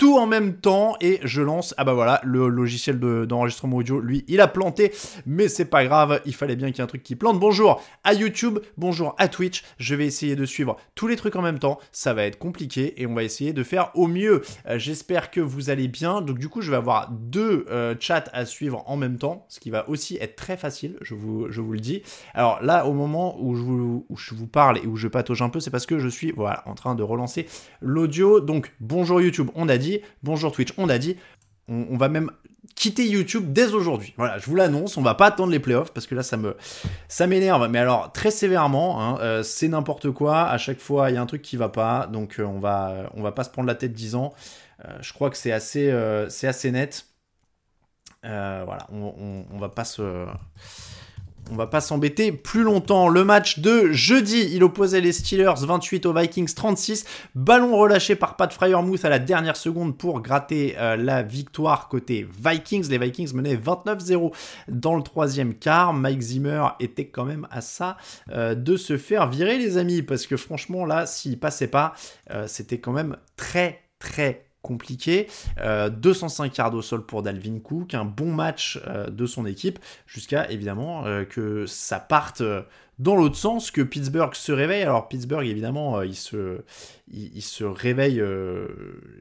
tout en même temps et je lance ah bah voilà le logiciel de- d'enregistrement audio lui il a planté. Mais c'est pas grave il fallait bien qu'il y ait un truc qui plante. Bonjour à YouTube bonjour à Twitch. Je vais essayer de suivre tous les trucs en même temps. Ça va être compliqué et on va essayer de faire au mieux. Euh, j'espère que vous allez bien. Donc du coup je vais avoir deux euh, chats à suivre en même temps ce qui va aussi être très facile je vous, le dis. Alors là au moment où je vous, où je vous parle et où je patauge un peu c'est parce que je suis voilà en train de relancer l'audio. Donc bonjour YouTube on a dit bonjour Twitch on a dit on, va même quitter YouTube dès aujourd'hui. Voilà, je vous l'annonce, on va pas attendre les playoffs parce que là ça me ça m'énerve, mais alors très sévèrement, hein, euh, c'est n'importe quoi. À chaque fois, il y a un truc qui va pas, donc euh, on va on va pas se prendre la tête 10 ans. Euh, je crois que c'est assez c'est assez net. Voilà, on va pas se on va pas s'embêter plus longtemps. Le match de jeudi, il opposait les Steelers 28 aux Vikings 36. Ballon relâché par Pat Fryermuth à la dernière seconde pour gratter euh, la victoire côté Vikings. Les Vikings menaient 29-0 dans le troisième quart. Mike Zimmer était quand même à ça euh, de se faire virer les amis parce que franchement là, s'il passait pas, euh, c'était quand même très très compliqué. Euh, 205 yards au sol pour Dalvin Cook, un bon match euh, de son équipe, jusqu'à évidemment euh, que ça parte euh, dans l'autre sens, que Pittsburgh se réveille. Alors Pittsburgh, évidemment, euh, il, se, il, il se réveille euh,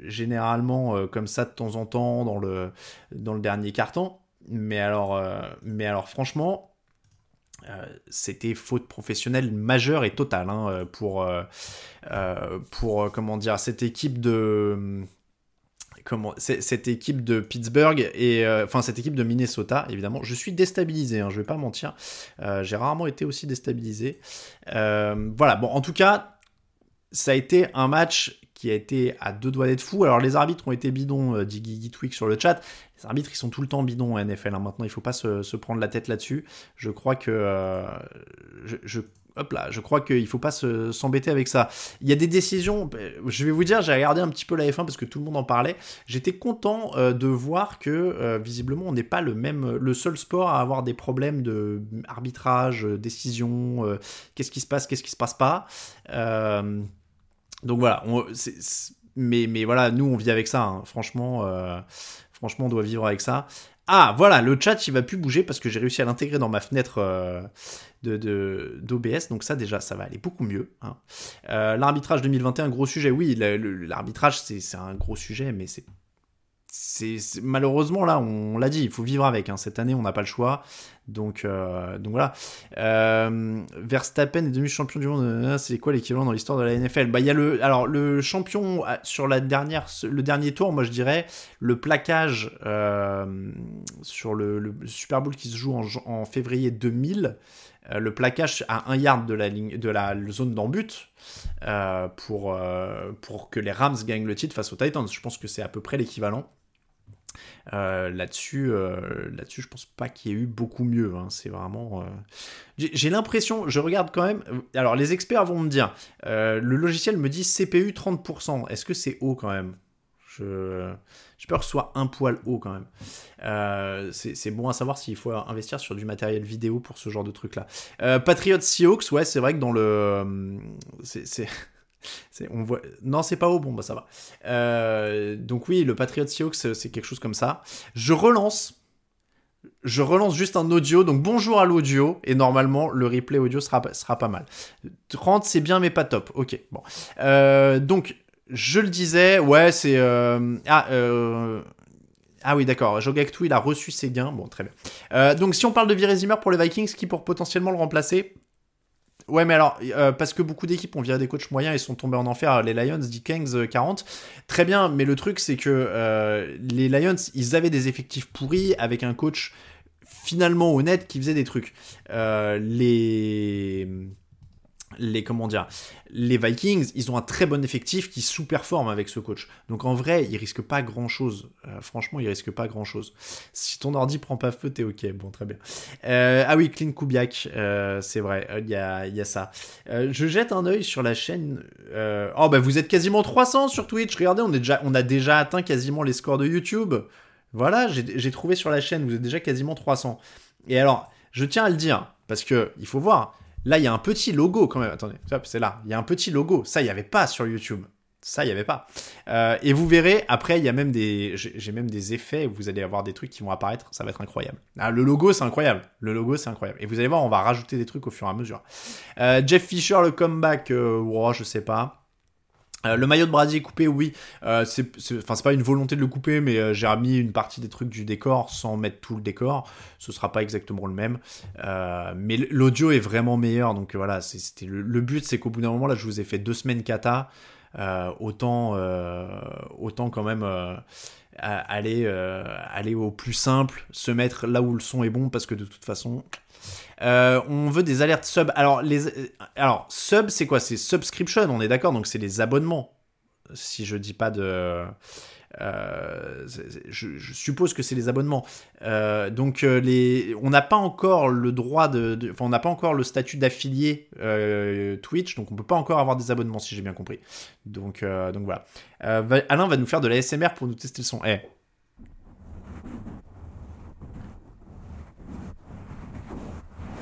généralement euh, comme ça de temps en temps dans le, dernier carton. Mais alors, euh, franchement, euh, c'était faute professionnelle majeure et totale hein, euh, pour, euh, euh, pour euh, cette équipe de cette équipe de Pittsburgh et euh, enfin cette équipe de Minnesota évidemment je suis déstabilisé hein, je vais pas mentir Euh, j'ai rarement été aussi déstabilisé Euh, voilà bon en tout cas ça a été un match qui a été à deux doigts d'être fou. Alors les arbitres ont été bidons, dit Guigui Twig sur le chat. Les arbitres ils sont tout le temps bidons en NFL. hein. Maintenant il faut pas se, prendre la tête là-dessus. Je crois que je- hop là, je crois qu'il faut pas se- s'embêter avec ça. Il y a des décisions. euh, Je vais vous dire, j'ai regardé un petit peu la F1 parce que tout le monde en parlait. J'étais content euh, de voir que euh, visiblement on n'est pas le même, le seul sport à avoir des problèmes de arbitrage, euh, décision. qu'est-ce qui se passe, qu'est-ce qui se passe pas. Donc voilà, mais, mais voilà, nous on vit avec ça, hein. franchement, franchement on doit vivre avec ça. Ah voilà, le chat il va plus bouger parce que j'ai réussi à l'intégrer dans ma fenêtre d'OBS, donc ça déjà ça va aller beaucoup mieux. hein. Euh, l'arbitrage 2021, gros sujet, oui, l'arbitrage c'est, un gros sujet, mais c'est, malheureusement là on l'a dit, il faut vivre avec. hein. Cette année on n'a pas le choix, donc, euh, donc voilà. Euh, Verstappen est devenu champion du monde. C'est quoi l'équivalent dans l'histoire de la NFL Bah le alors le champion sur le dernier tour, moi je dirais le plaquage sur le, Super Bowl qui se joue en, en février 2000. Euh, le plaquage à un yard de la ligne de la zone d'embut euh, pour euh, pour que les Rams gagnent le titre face aux Titans. Je pense que c'est à peu près l'équivalent. Là-dessus, euh, là-dessus, je pense pas qu'il y ait eu beaucoup mieux. hein. C'est vraiment. J'ai l'impression, je regarde quand même. Alors, les experts vont me dire, le logiciel me dit CPU 30%. Est-ce que c'est haut quand même? Je soit un poil haut quand même. Euh, c'est bon à savoir s'il faut investir sur du matériel vidéo pour ce genre de truc-là. Euh, Patriot Seahawks, ouais, c'est vrai que dans le, c'est c'est- on voit... Non, c'est pas haut, bon, bah ça va. Euh, donc oui, le Patriot Seahawks, c'est quelque chose comme ça. Je relance. je relance juste un audio. Donc bonjour à l'audio. Et normalement, le replay audio sera, sera pas mal. 30, c'est bien, mais pas top. Ok, bon. Euh, donc, je le disais, ouais, c'est. Euh, ah, euh, Ah oui, d'accord. Jogactu, il a reçu ses gains. Bon, très bien. donc, si on parle de Virezimer pour les Vikings, qui pour potentiellement le remplacer Ouais, mais alors, parce que beaucoup d'équipes ont viré des coachs moyens et sont tombés en enfer, les Lions, dit Kings 40. Très bien, mais le truc, c'est que les Lions, ils avaient des effectifs pourris avec un coach finalement honnête qui faisait des trucs. les les comment dire, les Vikings, ils ont un très bon effectif qui sous-performe avec ce coach. Donc en vrai, ils risquent pas grand-chose. Euh, franchement, ils risquent pas grand-chose. Si ton ordi prend pas feu, t'es ok. Bon, très bien. Euh, ah oui, Clean Kubiak, euh, c'est vrai, il y a, y, a, ça. je jette un œil sur la chaîne. oh bah vous êtes quasiment 300 sur Twitch. Regardez, on, est déjà, on a déjà atteint quasiment les scores de YouTube. Voilà, j'ai trouvé sur la chaîne, vous êtes déjà quasiment 300. Et alors, je tiens à le dire, parce que il faut voir, Là, il y a un petit logo quand même. Attendez, c'est là. Il y a un petit logo. Ça, il n'y avait pas sur YouTube. Ça, il n'y avait pas. Euh, et vous verrez, après, il y a même des, j'ai même des effets vous allez avoir des trucs qui vont apparaître. Ça va être incroyable. Ah, le logo, c'est incroyable. Le logo, c'est incroyable. Et vous allez voir, on va rajouter des trucs au fur et à mesure. Euh, Jeff Fisher, le comeback, euh, oh, je sais pas. Euh, le maillot de Brady coupé, oui. Euh, c'est, enfin, pas une volonté de le couper, mais euh, j'ai remis une partie des trucs du décor sans mettre tout le décor. Ce sera pas exactement le même. mais l'audio est vraiment meilleur. Donc voilà, c'était le, but, c'est qu'au bout d'un moment, là, je vous ai fait deux semaines kata. autant, autant quand même aller au plus simple, se mettre là où le son est bon, parce que de toute façon, euh, on veut des alertes sub. Alors, les, alors sub, c'est quoi? C'est subscription, on est d'accord? Donc, c'est les abonnements. Si je dis pas de. Euh, je, suppose que c'est les abonnements. Euh, donc les, on n'a pas encore le droit de, enfin on n'a pas encore le statut d'affilié Twitch, donc on peut pas encore avoir des abonnements si j'ai bien compris. Donc donc voilà. Alain va nous faire de la SMR pour nous tester le son. Eh,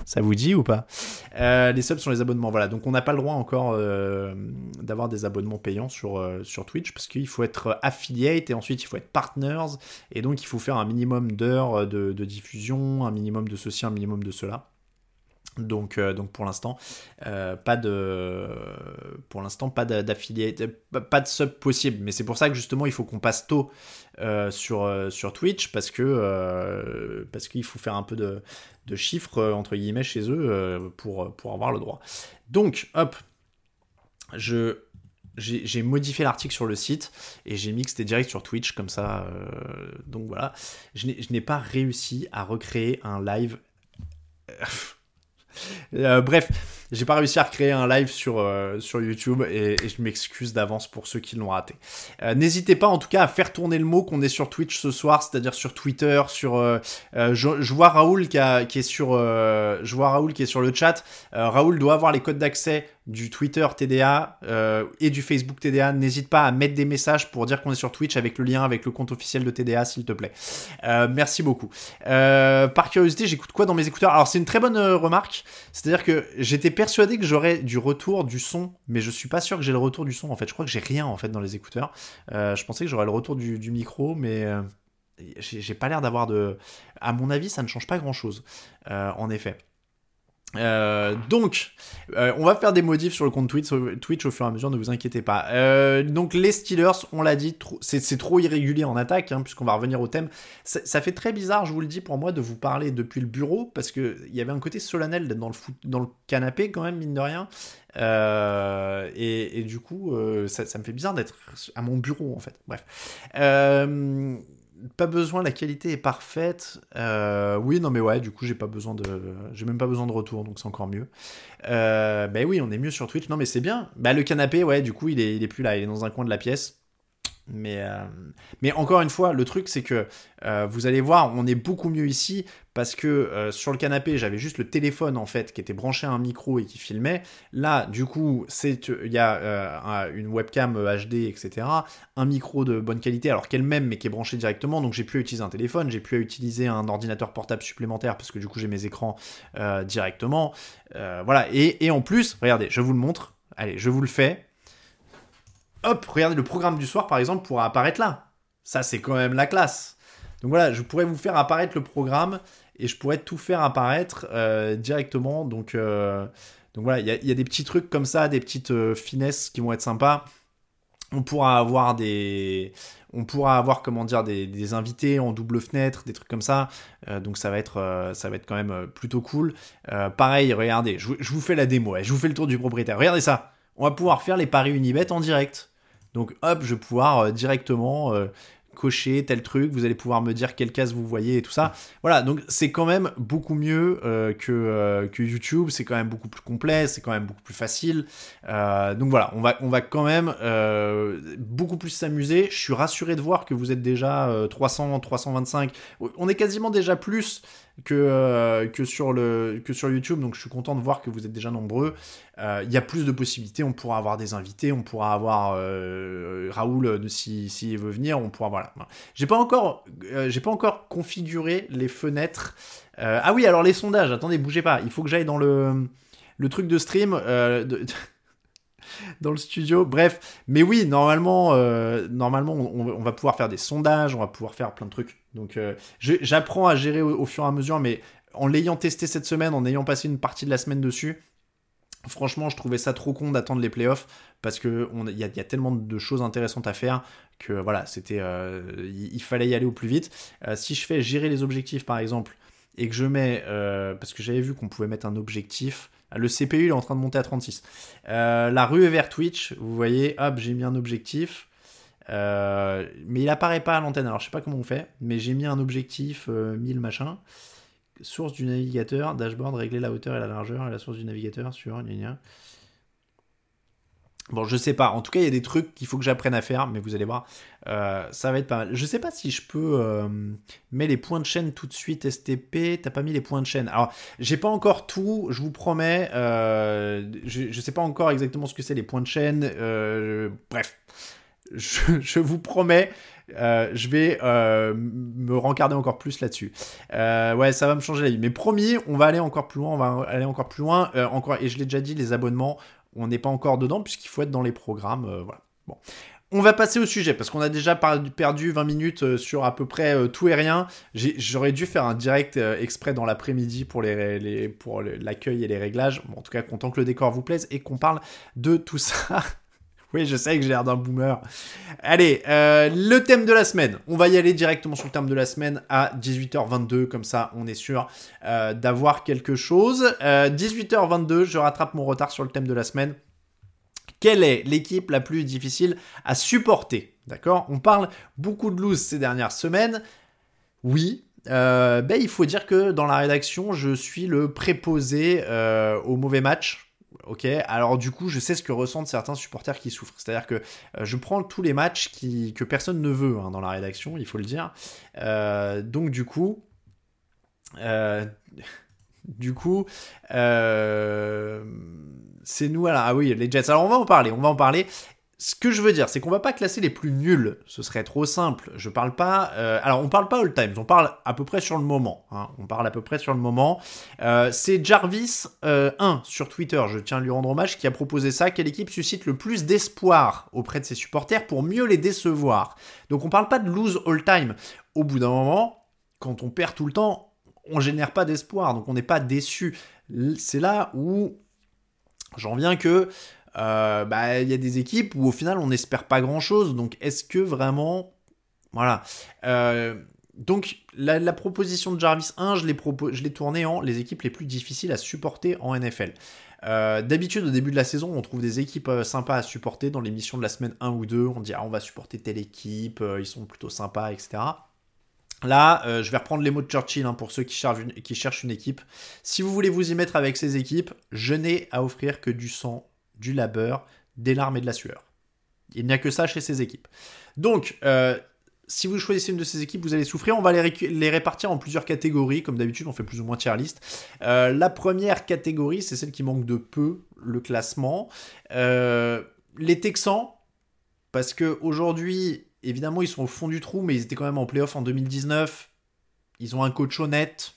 Ça vous dit ou pas euh, Les subs sont les abonnements. Voilà, donc on n'a pas le droit encore euh, d'avoir des abonnements payants sur, euh, sur Twitch parce qu'il faut être affiliate et ensuite il faut être partners et donc il faut faire un minimum d'heures de, diffusion, un minimum de ceci, un minimum de cela. Donc, donc pour l'instant, pas de, pour l'instant pas d'affiliate, pas de sub possible. Mais c'est pour ça que justement il faut qu'on passe tôt sur, sur Twitch parce que parce qu'il faut faire un peu de, de chiffres, euh, entre guillemets, chez eux euh, pour, pour avoir le droit. Donc, hop, je, j'ai modifié l'article sur le site et j'ai mis que c'était direct sur Twitch comme ça. Euh, donc voilà, je n'ai pas réussi à recréer un live. Bref, j'ai pas réussi à recréer un live sur, euh, YouTube et, je m'excuse d'avance pour ceux qui l'ont raté. Euh, n'hésitez pas en tout cas à faire tourner le mot qu'on est sur Twitch ce soir, c'est-à-dire sur Twitter, sur. Euh, je, vois Raoul qui est sur. je vois Raoul qui est sur le chat. Raoul doit avoir les codes d'accès du Twitter TDA et du Facebook TDA. N'hésite pas à mettre des messages pour dire qu'on est sur Twitch avec le lien avec le compte officiel de TDA, s'il te plaît. merci beaucoup. par curiosité, j'écoute quoi dans mes écouteurs? Alors c'est une très bonne remarque. C'est-à-dire que j'étais persuadé que j'aurais du retour du son, mais je suis pas sûr que j'ai le retour du son en fait. Je crois que j'ai rien en fait dans les écouteurs. Euh, je pensais que j'aurais le retour du, micro, mais euh, j'ai pas l'air d'avoir de. À mon avis, ça ne change pas grand chose. Euh, en effet. Euh, donc, euh, on va faire des modifs sur le compte Twitch, au fur et à mesure, ne vous inquiétez pas. Euh, donc, les Steelers, on l'a dit, c'est trop irrégulier en attaque, hein, puisqu'on va revenir au thème. Ça, fait très bizarre, je vous le dis, pour moi, de vous parler depuis le bureau, parce qu'il y avait un côté solennel le, dans le canapé, quand même, mine de rien. Et, du coup, ça, me fait bizarre d'être à mon bureau, en fait. Bref pas besoin, la qualité est parfaite. Euh, oui, non, mais ouais, du coup, j'ai pas besoin de, j'ai même pas besoin de retour, donc c'est encore mieux. Euh, ben oui, on est mieux sur Twitch. Non, mais c'est bien. Bah, le canapé, ouais, du coup, il est, il est plus là, il est dans un coin de la pièce. Mais, euh, mais encore une fois, le truc c'est que euh, vous allez voir, on est beaucoup mieux ici parce que euh, sur le canapé, j'avais juste le téléphone en fait qui était branché à un micro et qui filmait. Là, du coup, il y a une webcam HD, etc. Un micro de bonne qualité, alors qu'elle-même mais qui est branché directement. Donc j'ai pu utiliser un téléphone, j'ai pu utiliser un ordinateur portable supplémentaire parce que du coup j'ai mes écrans directement. voilà. Et, et en plus, regardez, je vous le montre. Allez, je vous le fais hop, regardez, le programme du soir, par exemple, pourra apparaître là. Ça, c'est quand même la classe. Donc voilà, je pourrais vous faire apparaître le programme et je pourrais tout faire apparaître directement. Donc, donc voilà, il y, a des petits trucs comme ça, des petites finesses qui vont être sympas. On pourra avoir des, on pourra avoir comment dire des, invités en double fenêtre, des trucs comme ça. Euh, donc ça va être euh, ça va être quand même euh, plutôt cool. pareil, regardez, je, vous fais la démo, je vous fais le tour du propriétaire. Regardez ça, on va pouvoir faire les paris Unibet en direct. Donc hop, je vais pouvoir directement cocher tel truc, vous allez pouvoir me dire quelle case vous voyez et tout ça. Voilà, donc c'est quand même beaucoup mieux euh, que, euh, que YouTube, c'est quand même beaucoup plus complet, c'est quand même beaucoup plus facile. Euh, donc voilà, on va, on va quand même beaucoup plus s'amuser. Je suis rassuré de voir que vous êtes déjà 300, 325. On est quasiment déjà plus que, euh, que, sur le, que sur YouTube. Donc je suis content de voir que vous êtes déjà nombreux. Euh, il y a plus de possibilités. On pourra avoir des invités. On pourra avoir euh, Raoul s'il si, veut venir. On pourra voilà. J'ai pas encore j'ai pas encore configuré les fenêtres. ah oui alors les sondages. Attendez bougez pas. Il faut que j'aille dans le le truc de stream. De... dans le studio. Bref, mais oui, normalement, euh, on, va pouvoir faire des sondages, on va pouvoir faire plein de trucs. Donc, euh, j'apprends à gérer au, fur et à mesure, mais en l'ayant testé cette semaine, en ayant passé une partie de la semaine dessus, franchement, je trouvais ça trop con d'attendre les playoffs parce que il y, a tellement de choses intéressantes à faire que voilà, c'était, euh, il, fallait y aller au plus vite. si je fais gérer les objectifs, par exemple, et que je mets, parce que j'avais vu qu'on pouvait mettre un objectif le CPU il est en train de monter à 36. Euh, la rue est vers Twitch. Vous voyez, hop, j'ai mis un objectif. Euh, mais il apparaît pas à l'antenne. Alors je sais pas comment on fait, mais j'ai mis un objectif 1000 euh, machin. Source du navigateur, dashboard, régler la hauteur et la largeur et la source du navigateur sur. Gna Bon, je sais pas. En tout cas, il y a des trucs qu'il faut que j'apprenne à faire, mais vous allez voir, euh, ça va être pas mal. Je sais pas si je peux euh, mettre les points de chaîne tout de suite. STP, t'as pas mis les points de chaîne. Alors, j'ai pas encore tout, je vous promets. Euh, je, je, sais pas encore exactement ce que c'est les points de chaîne. bref, je, je, vous promets. je vais me rencarder encore plus là-dessus. ouais, ça va me changer la vie. Mais promis, on va aller encore plus loin. On va aller encore plus loin. encore, et je l'ai déjà dit, les abonnements on n'est pas encore dedans puisqu'il faut être dans les programmes. Euh. On va passer au sujet parce qu'on a déjà perdu 20 minutes euh, sur à peu près euh, tout et rien. J'aurais dû faire un direct exprès dans l'après-midi pour l'accueil pour et les réglages. en tout cas, content que le décor vous plaise et qu'on parle de tout ça. je sais que j'ai l'air d'un boomer. Allez, le thème de la semaine. On va y aller directement sur le thème de la semaine à 18h22. Comme ça, on est sûr d'avoir quelque chose. 18h22, je rattrape mon retard sur le thème de la semaine. Quelle est l'équipe la plus difficile à supporter? D'accord? On parle beaucoup de lose ces dernières semaines. Oui, euh, ben, il faut dire que dans la rédaction, je suis le préposé euh, au mauvais match. Ok, alors du coup, je sais ce que ressentent certains supporters qui souffrent. C'est-à-dire que euh, je prends tous les matchs qui, que personne ne veut hein, dans la rédaction, il faut le dire. donc du coup, du coup, c'est nous. Alors, ah oui, les Jets. Alors on va en parler, on va en parler. Ce que je veux dire, c'est qu'on va pas classer les plus nuls. Ce serait trop simple. Je parle pas. Euh, alors, on parle pas all time. On parle à peu près sur le moment. Hein. On parle à peu près sur le moment. Euh, c'est Jarvis 1 euh, sur Twitter. Je tiens à lui rendre hommage qui a proposé ça. Quelle équipe suscite le plus d'espoir auprès de ses supporters pour mieux les décevoir? Donc, on parle pas de lose all time. Au bout d'un moment, quand on perd tout le temps, on génère pas d'espoir. Donc, on n'est pas déçu. C'est là où J'en viens que euh, bah, il y a des équipes où au final on n'espère pas grand chose. Donc est-ce que vraiment. Voilà. Euh, donc la, proposition de Jarvis 1, je l'ai, tournée en les équipes les plus difficiles à supporter en NFL. Euh, d'habitude, au début de la saison, on trouve des équipes sympas à supporter dans l'émission de la semaine 1 ou 2. On dit, ah, on va supporter telle équipe, ils sont plutôt sympas, etc. Là, je vais reprendre les mots de Churchill hein, pour ceux qui cherchent, une, qui cherchent, une, équipe. Si vous voulez vous y mettre avec ces équipes, je n'ai à offrir que du sang, du labeur, des larmes et de la sueur. Il n'y a que ça chez ces équipes. Donc, euh, si vous choisissez une de ces équipes, vous allez souffrir. On va les, répartir en plusieurs catégories. Comme d'habitude, on fait plus ou moins tier list. Euh, la première catégorie, c'est celle qui manque de peu le classement. Euh, les Texans, parce que aujourd'hui, évidemment, ils sont au fond du trou, mais ils étaient quand même en playoff en 2019. Ils ont un coach honnête.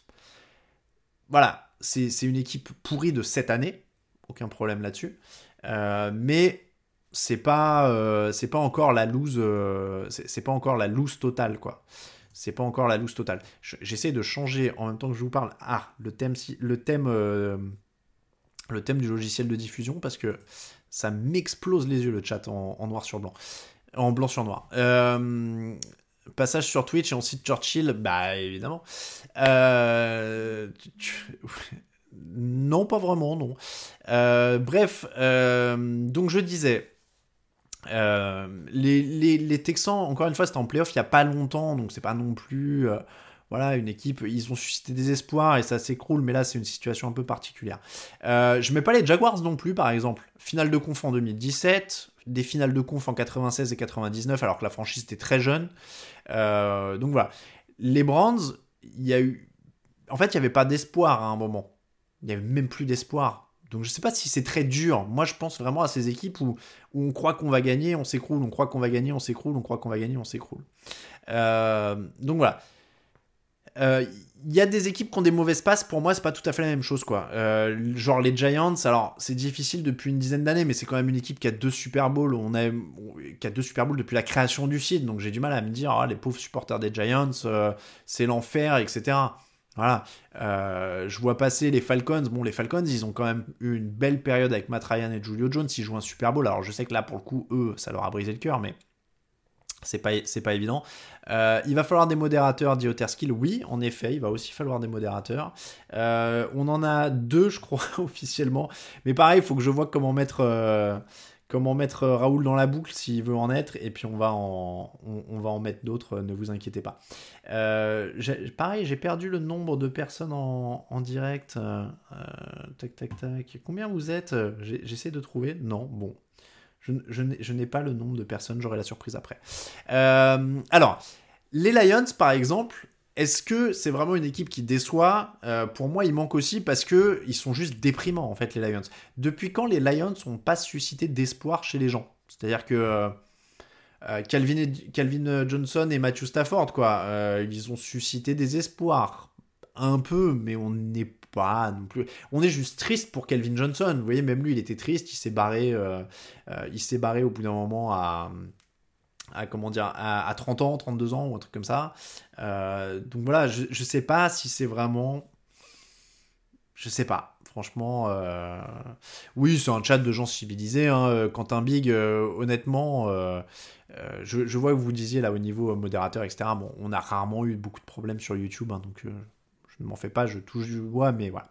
Voilà, c'est une équipe pourrie de cette année. Aucun problème là-dessus. Euh, mais c'est pas, euh, c'est pas encore la loose, euh, c'est pas encore la loose totale, quoi. c'est pas encore la loose totale. J'essaie de changer en même temps que je vous parle. Ah, le thème, le thème, le thème du logiciel de diffusion parce que ça m'explose les yeux le chat en, noir sur blanc, en blanc sur noir. Passage sur Twitch et on cite Churchill, bah évidemment. Non, pas vraiment, non. bref, donc je disais, euh, les, Texans, encore une fois, c'était en playoff il n'y a pas longtemps, donc c'est pas non plus. Euh, voilà, une équipe, ils ont suscité des espoirs et ça s'écroule, mais là c'est une situation un peu particulière. Euh, je mets pas les Jaguars non plus, par exemple. Finale de conf en 2017, des finales de conf en 96 et 99, alors que la franchise était très jeune. donc voilà. Les Brands, il y a eu. En fait, il n'y avait pas d'espoir à un moment. Il n'y avait même plus d'espoir. Donc je ne sais pas si c'est très dur. Moi, je pense vraiment à ces équipes où, on croit qu'on va gagner, on s'écroule, on croit qu'on va gagner, on s'écroule, on croit qu'on va gagner, on s'écroule. Euh, donc voilà. Il euh, y a des équipes qui ont des mauvaises passes. Pour moi, c'est pas tout à fait la même chose, quoi. Euh, genre les Giants. Alors, c'est difficile depuis une dizaine d'années, mais c'est quand même une équipe qui a deux Super Bowls. On a, qui a deux Super Bowls depuis la création du site. Donc, j'ai du mal à me dire, ah, les pauvres supporters des Giants, c'est l'enfer, etc. Voilà. Euh, je vois passer les Falcons. Bon, les Falcons, ils ont quand même eu une belle période avec Matt Ryan et Julio Jones. Ils jouent un Super Bowl. Alors, je sais que là, pour le coup, eux, ça leur a brisé le cœur, mais c'est pas, pas évident. Euh, il va falloir des modérateurs, dit Otterskill. Oui, en effet, il va aussi falloir des modérateurs. Euh, on en a deux, je crois, officiellement. Mais pareil, il faut que je vois comment mettre comment mettre euh, Raoul dans la boucle s'il veut en être, et puis on va en, mettre d'autres, euh, ne vous inquiétez pas. Euh, pareil, j'ai perdu le nombre de personnes en, direct. tac, tac, tac. Combien vous êtes J'essaie de trouver. Non, bon. Je, je n'ai pas le nombre de personnes, j'aurai la surprise après. alors, les Lions, par exemple, est-ce que c'est vraiment une équipe qui déçoit euh, Pour moi, il manque aussi parce que ils sont juste déprimants en fait les Lions. Depuis quand les Lions n'ont pas suscité d'espoir chez les gens? C'est-à-dire que euh, euh, Calvin, Johnson et Matthew Stafford, quoi, ils ont suscité des espoirs un peu, mais on n'est pas non plus. On est juste triste pour Calvin Johnson. Vous voyez, même lui, il était triste. Il s'est barré. il s'est barré au bout d'un moment à à comment dire à, 30 ans, 32 ans ou un truc comme ça. Euh, donc voilà, je, je sais pas si c'est vraiment. Je sais pas. Franchement, euh, oui, c'est un chat de gens civilisés. Hein. Quentin Big, euh, honnêtement, je, je, vois que vous disiez là au niveau modérateur, etc. Bon, on a rarement eu beaucoup de problèmes sur YouTube, hein, donc je ne m'en fais pas, je touche du bois, mais voilà.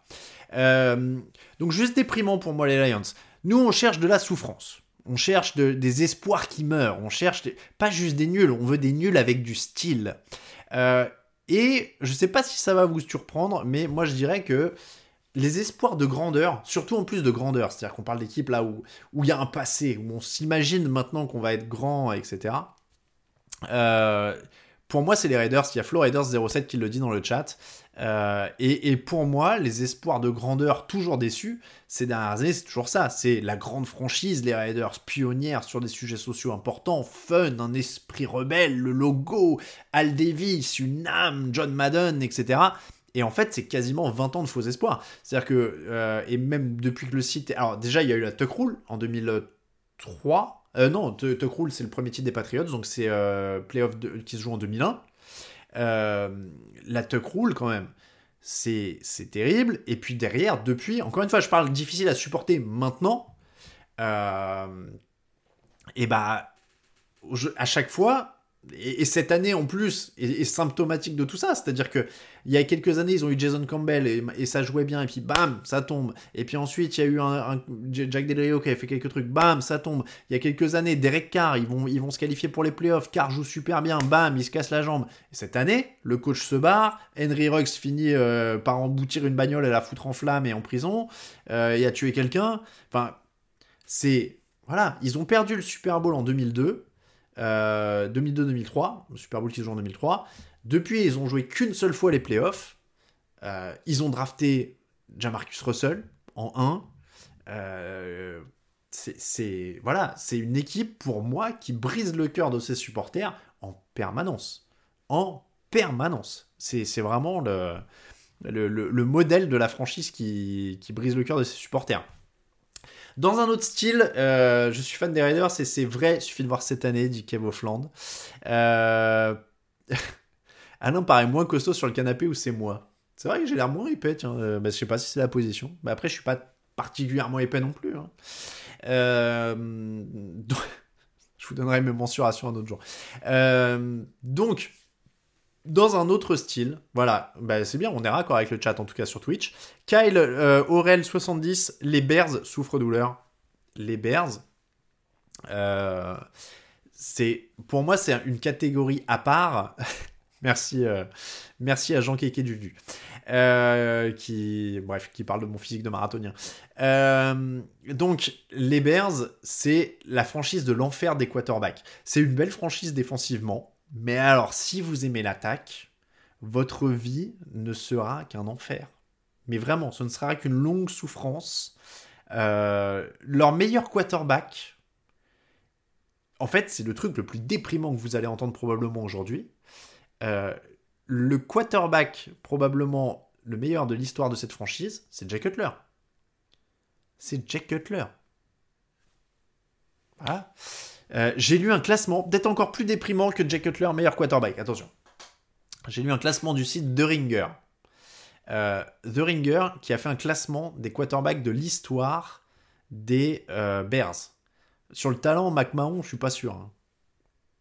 donc juste déprimant pour moi les Lions. Nous, on cherche de la souffrance. On cherche des espoirs qui meurent. On cherche pas juste des nuls, on veut des nuls avec du style. Euh, et je sais pas si ça va vous surprendre, mais moi je dirais que les espoirs de grandeur, surtout en plus de grandeur, c'est-à-dire qu'on parle d'équipe là où il y a un passé, où on s'imagine maintenant qu'on va être grand, etc. pour moi, c'est les Raiders. Il y a FloRaiders07 qui le dit dans le chat. Euh, et, pour moi, les espoirs de grandeur toujours déçus, ces dernières années, c'est toujours ça. C'est la grande franchise, les Raiders, pionnières sur des sujets sociaux importants, fun, un esprit rebelle, le logo, Al Davis, une âme, John Madden, etc. Et en fait, c'est quasiment 20 ans de faux espoirs. C'est-à-dire que, euh, et même depuis que le site. Alors, déjà, il y a eu la Tuck Rule en 2003. Euh, non, Tuck Rule, c'est le premier titre des Patriots, donc c'est euh, playoff qui se joue en 2001. Euh, la tuck rule quand même. C'est, terrible. Et puis derrière, depuis, encore une fois, je parle difficile à supporter maintenant. Euh, et bah, à chaque fois, et, cette année en plus est, symptomatique de tout ça. C'est-à-dire que il y a quelques années, ils ont eu Jason Campbell et, ça jouait bien, et puis bam, ça tombe. Et puis ensuite, il y a eu un, Jack Del Rio qui avait fait quelques trucs, bam, ça tombe. Il y a quelques années, Derek Carr, ils vont, ils vont se qualifier pour les playoffs. Carr joue super bien, bam, il se casse la jambe. Et cette année, le coach se barre, Henry Ruggs finit euh, par emboutir une bagnole et la foutre en flamme et en prison, euh, et a tué quelqu'un. Enfin, c'est. Voilà, ils ont perdu le Super Bowl en 2002. 2002-2003, euh, Super Bowl qu'ils jouent en 2003. Depuis, ils ont joué qu'une seule fois les playoffs. Euh, ils ont drafté Jamarcus Russell en 1. Euh, c'est voilà, c'est une équipe pour moi qui brise le cœur de ses supporters en permanence, en permanence. C'est vraiment le, le, modèle de la franchise qui brise le cœur de ses supporters. Dans un autre style, euh, je suis fan des Raiders et c'est vrai, il suffit de voir cette année, dit Kev Offland. Euh, Alain paraît moins costaud sur le canapé ou c'est moi C'est vrai que j'ai l'air moins épais, tiens. Euh, bah, je sais pas si c'est la position. Mais après, je suis pas particulièrement épais non plus. Hein. Euh, je vous donnerai mes mensurations un autre jour. Euh, donc, dans un autre style, voilà, bah, c'est bien, on est raccord avec le chat en tout cas sur Twitch. Kyle Aurel 70, les Bears souffrent douleur. Les Bears, c'est pour moi c'est une catégorie à part. merci, euh, merci à Jean Kéké du euh, qui bref qui parle de mon physique de marathonien. Euh, donc les Bears c'est la franchise de l'enfer des quarterbacks. C'est une belle franchise défensivement, mais alors si vous aimez l'attaque, votre vie ne sera qu'un enfer. Mais vraiment, ce ne sera qu'une longue souffrance. leur meilleur quarterback, en fait, c'est le truc le plus déprimant que vous allez entendre probablement aujourd'hui. Euh, le quarterback, probablement le meilleur de l'histoire de cette franchise, c'est Jack Cutler. C'est Jack Cutler. Voilà. Euh, j'ai lu un classement, peut-être encore plus déprimant que Jack Cutler, meilleur quarterback. Attention. J'ai lu un classement du site The Ringer. Euh, The Ringer qui a fait un classement des quarterbacks de l'histoire des Bears. Sur le talent, McMahon, je suis pas sûr. Hein.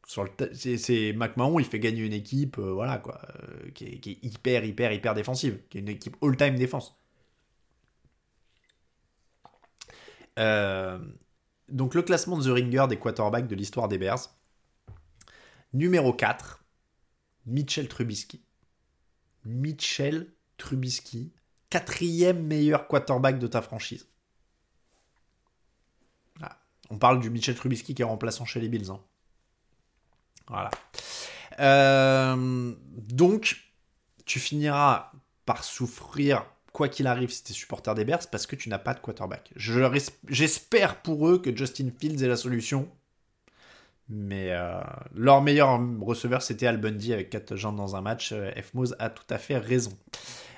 C'est McMahon, il fait gagner une équipe, euh, voilà quoi, euh, qui, est, hyper, hyper, hyper défensive, qui est une équipe all-time défense. Euh, donc le classement de The Ringer des quarterbacks de l'histoire des Bears. Numéro 4, Mitchell Trubisky. Mitchell Trubisky, quatrième meilleur quarterback de ta franchise. On parle du Mitchell Trubisky qui est remplaçant chez les Bills. Hein. Voilà. Euh, donc, tu finiras par souffrir, quoi qu'il arrive, si tu es supporter des Bears, parce que tu n'as pas de quarterback. J'espère pour eux que Justin Fields est la solution. Mais euh, leur meilleur receveur, c'était Al Bundy avec 4 jambes dans un match. Euh, F. Mose a tout à fait raison.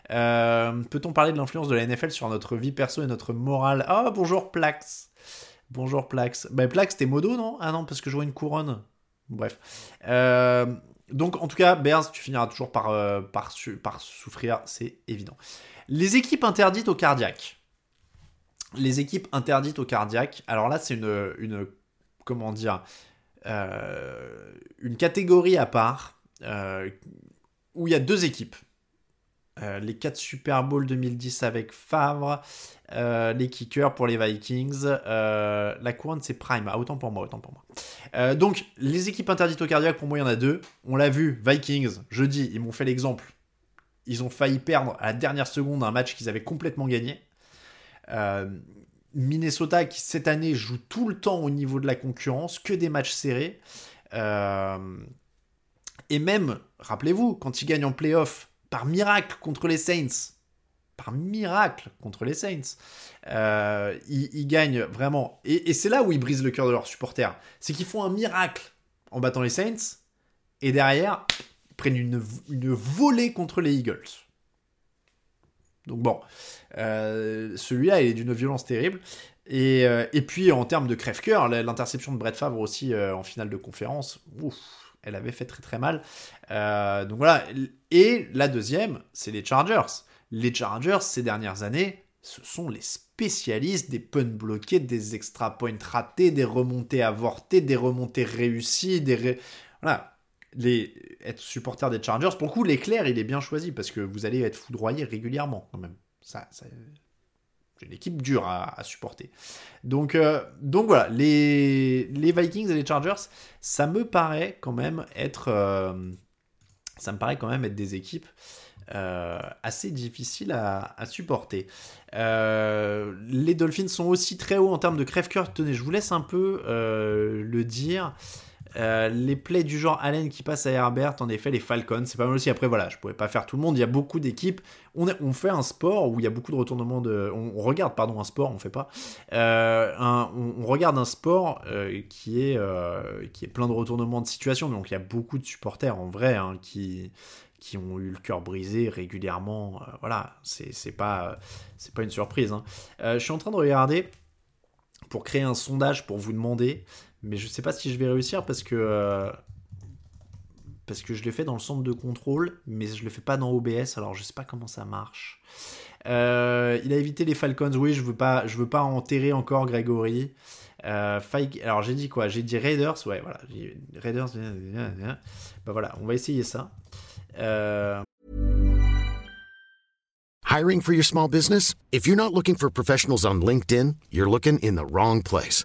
Peut-on parler de l'influence de la NFL sur notre vie perso et notre morale? Ah, oh, bonjour Plax Bonjour Plax. Bah Plax, t'es modo, non? Ah non, parce que vois une couronne. Bref. Euh, donc en tout cas, Bears, tu finiras toujours euh, par souffrir, c'est évident. Les équipes interdites au cardiaque. Les équipes interdites au cardiaque. Alors là, c'est une, une, comment dire, euh, une catégorie à part où il y a deux équipes. les 4 Super Bowl 2010 avec Favre, euh, les kickers pour les Vikings. Euh, la couronne, c'est Prime. Ah, autant pour moi, autant pour moi. Euh, donc, les équipes interdites au cardiaque, pour moi, il y en a deux. On l'a vu, Vikings, jeudi, ils m'ont fait l'exemple. Ils ont failli perdre à la dernière seconde un match qu'ils avaient complètement gagné. Minnesota, qui cette année joue tout le temps au niveau de la concurrence, que des matchs serrés. et même, rappelez-vous, quand ils gagnent en playoff, par miracle contre les Saints, par miracle contre les Saints. Euh, ils, gagnent vraiment. Et, c'est là où ils brisent le cœur de leurs supporters. C'est qu'ils font un miracle en battant les Saints. Et derrière, prennent une, volée contre les Eagles. Donc bon, euh, celui-là, il est d'une violence terrible. Et, euh, et, puis en termes de crève-cœur, l'interception de Brett Favre aussi en finale de conférence, ouf, elle avait fait très très mal. donc voilà. Et la deuxième, c'est les Chargers les Chargers, ces dernières années, ce sont les spécialistes des punts bloqués, des extra points ratés, des remontées avortées, des remontées réussies, des... Voilà. Être supporter des Chargers, pour le coup, l'éclair, il est bien choisi, parce que vous allez être foudroyé régulièrement, quand même. C'est une équipe dure à, supporter. Donc, euh, donc voilà, les... les Vikings et les Chargers, ça me paraît quand même être... Euh, des équipes euh, assez difficile à, supporter. Euh, les Dolphins sont aussi très hauts en termes de crève-cœur. Tenez, je vous laisse un peu le dire. Les plays du genre Allen qui passe à Herbert, en effet, les Falcons, c'est pas mal aussi. Après, voilà, je pouvais pas faire tout le monde. Il y a beaucoup d'équipes. On, fait un sport où il y a beaucoup de retournements de. On, regarde, pardon, un sport, on fait pas. on, regarde un sport qui, est, qui est plein de retournements de situation. Donc, il y a beaucoup de supporters en vrai hein, qui, qui ont eu le cœur brisé régulièrement. Euh, voilà, c'est pas, c'est pas une surprise. Hein. Euh, je suis en train de regarder pour créer un sondage pour vous demander, mais je sais pas si je vais réussir parce que. Euh, parce que je l'ai fait dans le centre de contrôle, mais je le fais pas dans OBS, alors je sais pas comment ça marche. Euh, il a évité les Falcons, oui, je veux pas, je veux pas enterrer encore Grégory. Euh, alors j'ai dit quoi? J'ai dit Raiders, ouais, voilà. Raiders, bah voilà, on va essayer ça. Euh... Hiring for your small business? If you're not looking for professionals on LinkedIn, you're looking in the wrong place.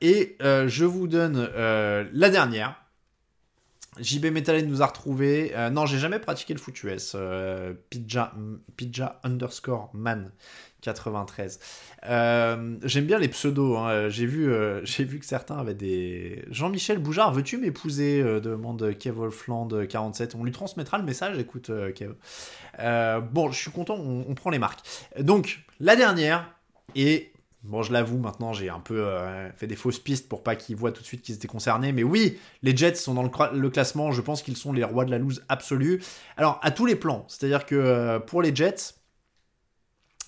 Et euh, je vous donne euh, la dernière. JB Metalhead nous a retrouvé. Euh, non, j'ai jamais pratiqué le foot US. Pidja, underscore man 93. Euh, j'aime bien les pseudos. Hein. J'ai vu, j'ai vu que certains avaient des. Jean-Michel Boujard, veux-tu m'épouser demande Kev Wolfland 47. On lui transmettra le message. Écoute, Kev. bon, je suis content. On, on prend les marques. Donc, la dernière. Et Bon, je l'avoue, maintenant, j'ai un peu euh, fait des fausses pistes pour pas qu'ils voient tout de suite qu'ils étaient concernés. Mais oui, les Jets sont dans le, classement. Je pense qu'ils sont les rois de la loose absolue. Alors, à tous les plans. C'est-à-dire que euh, pour les Jets,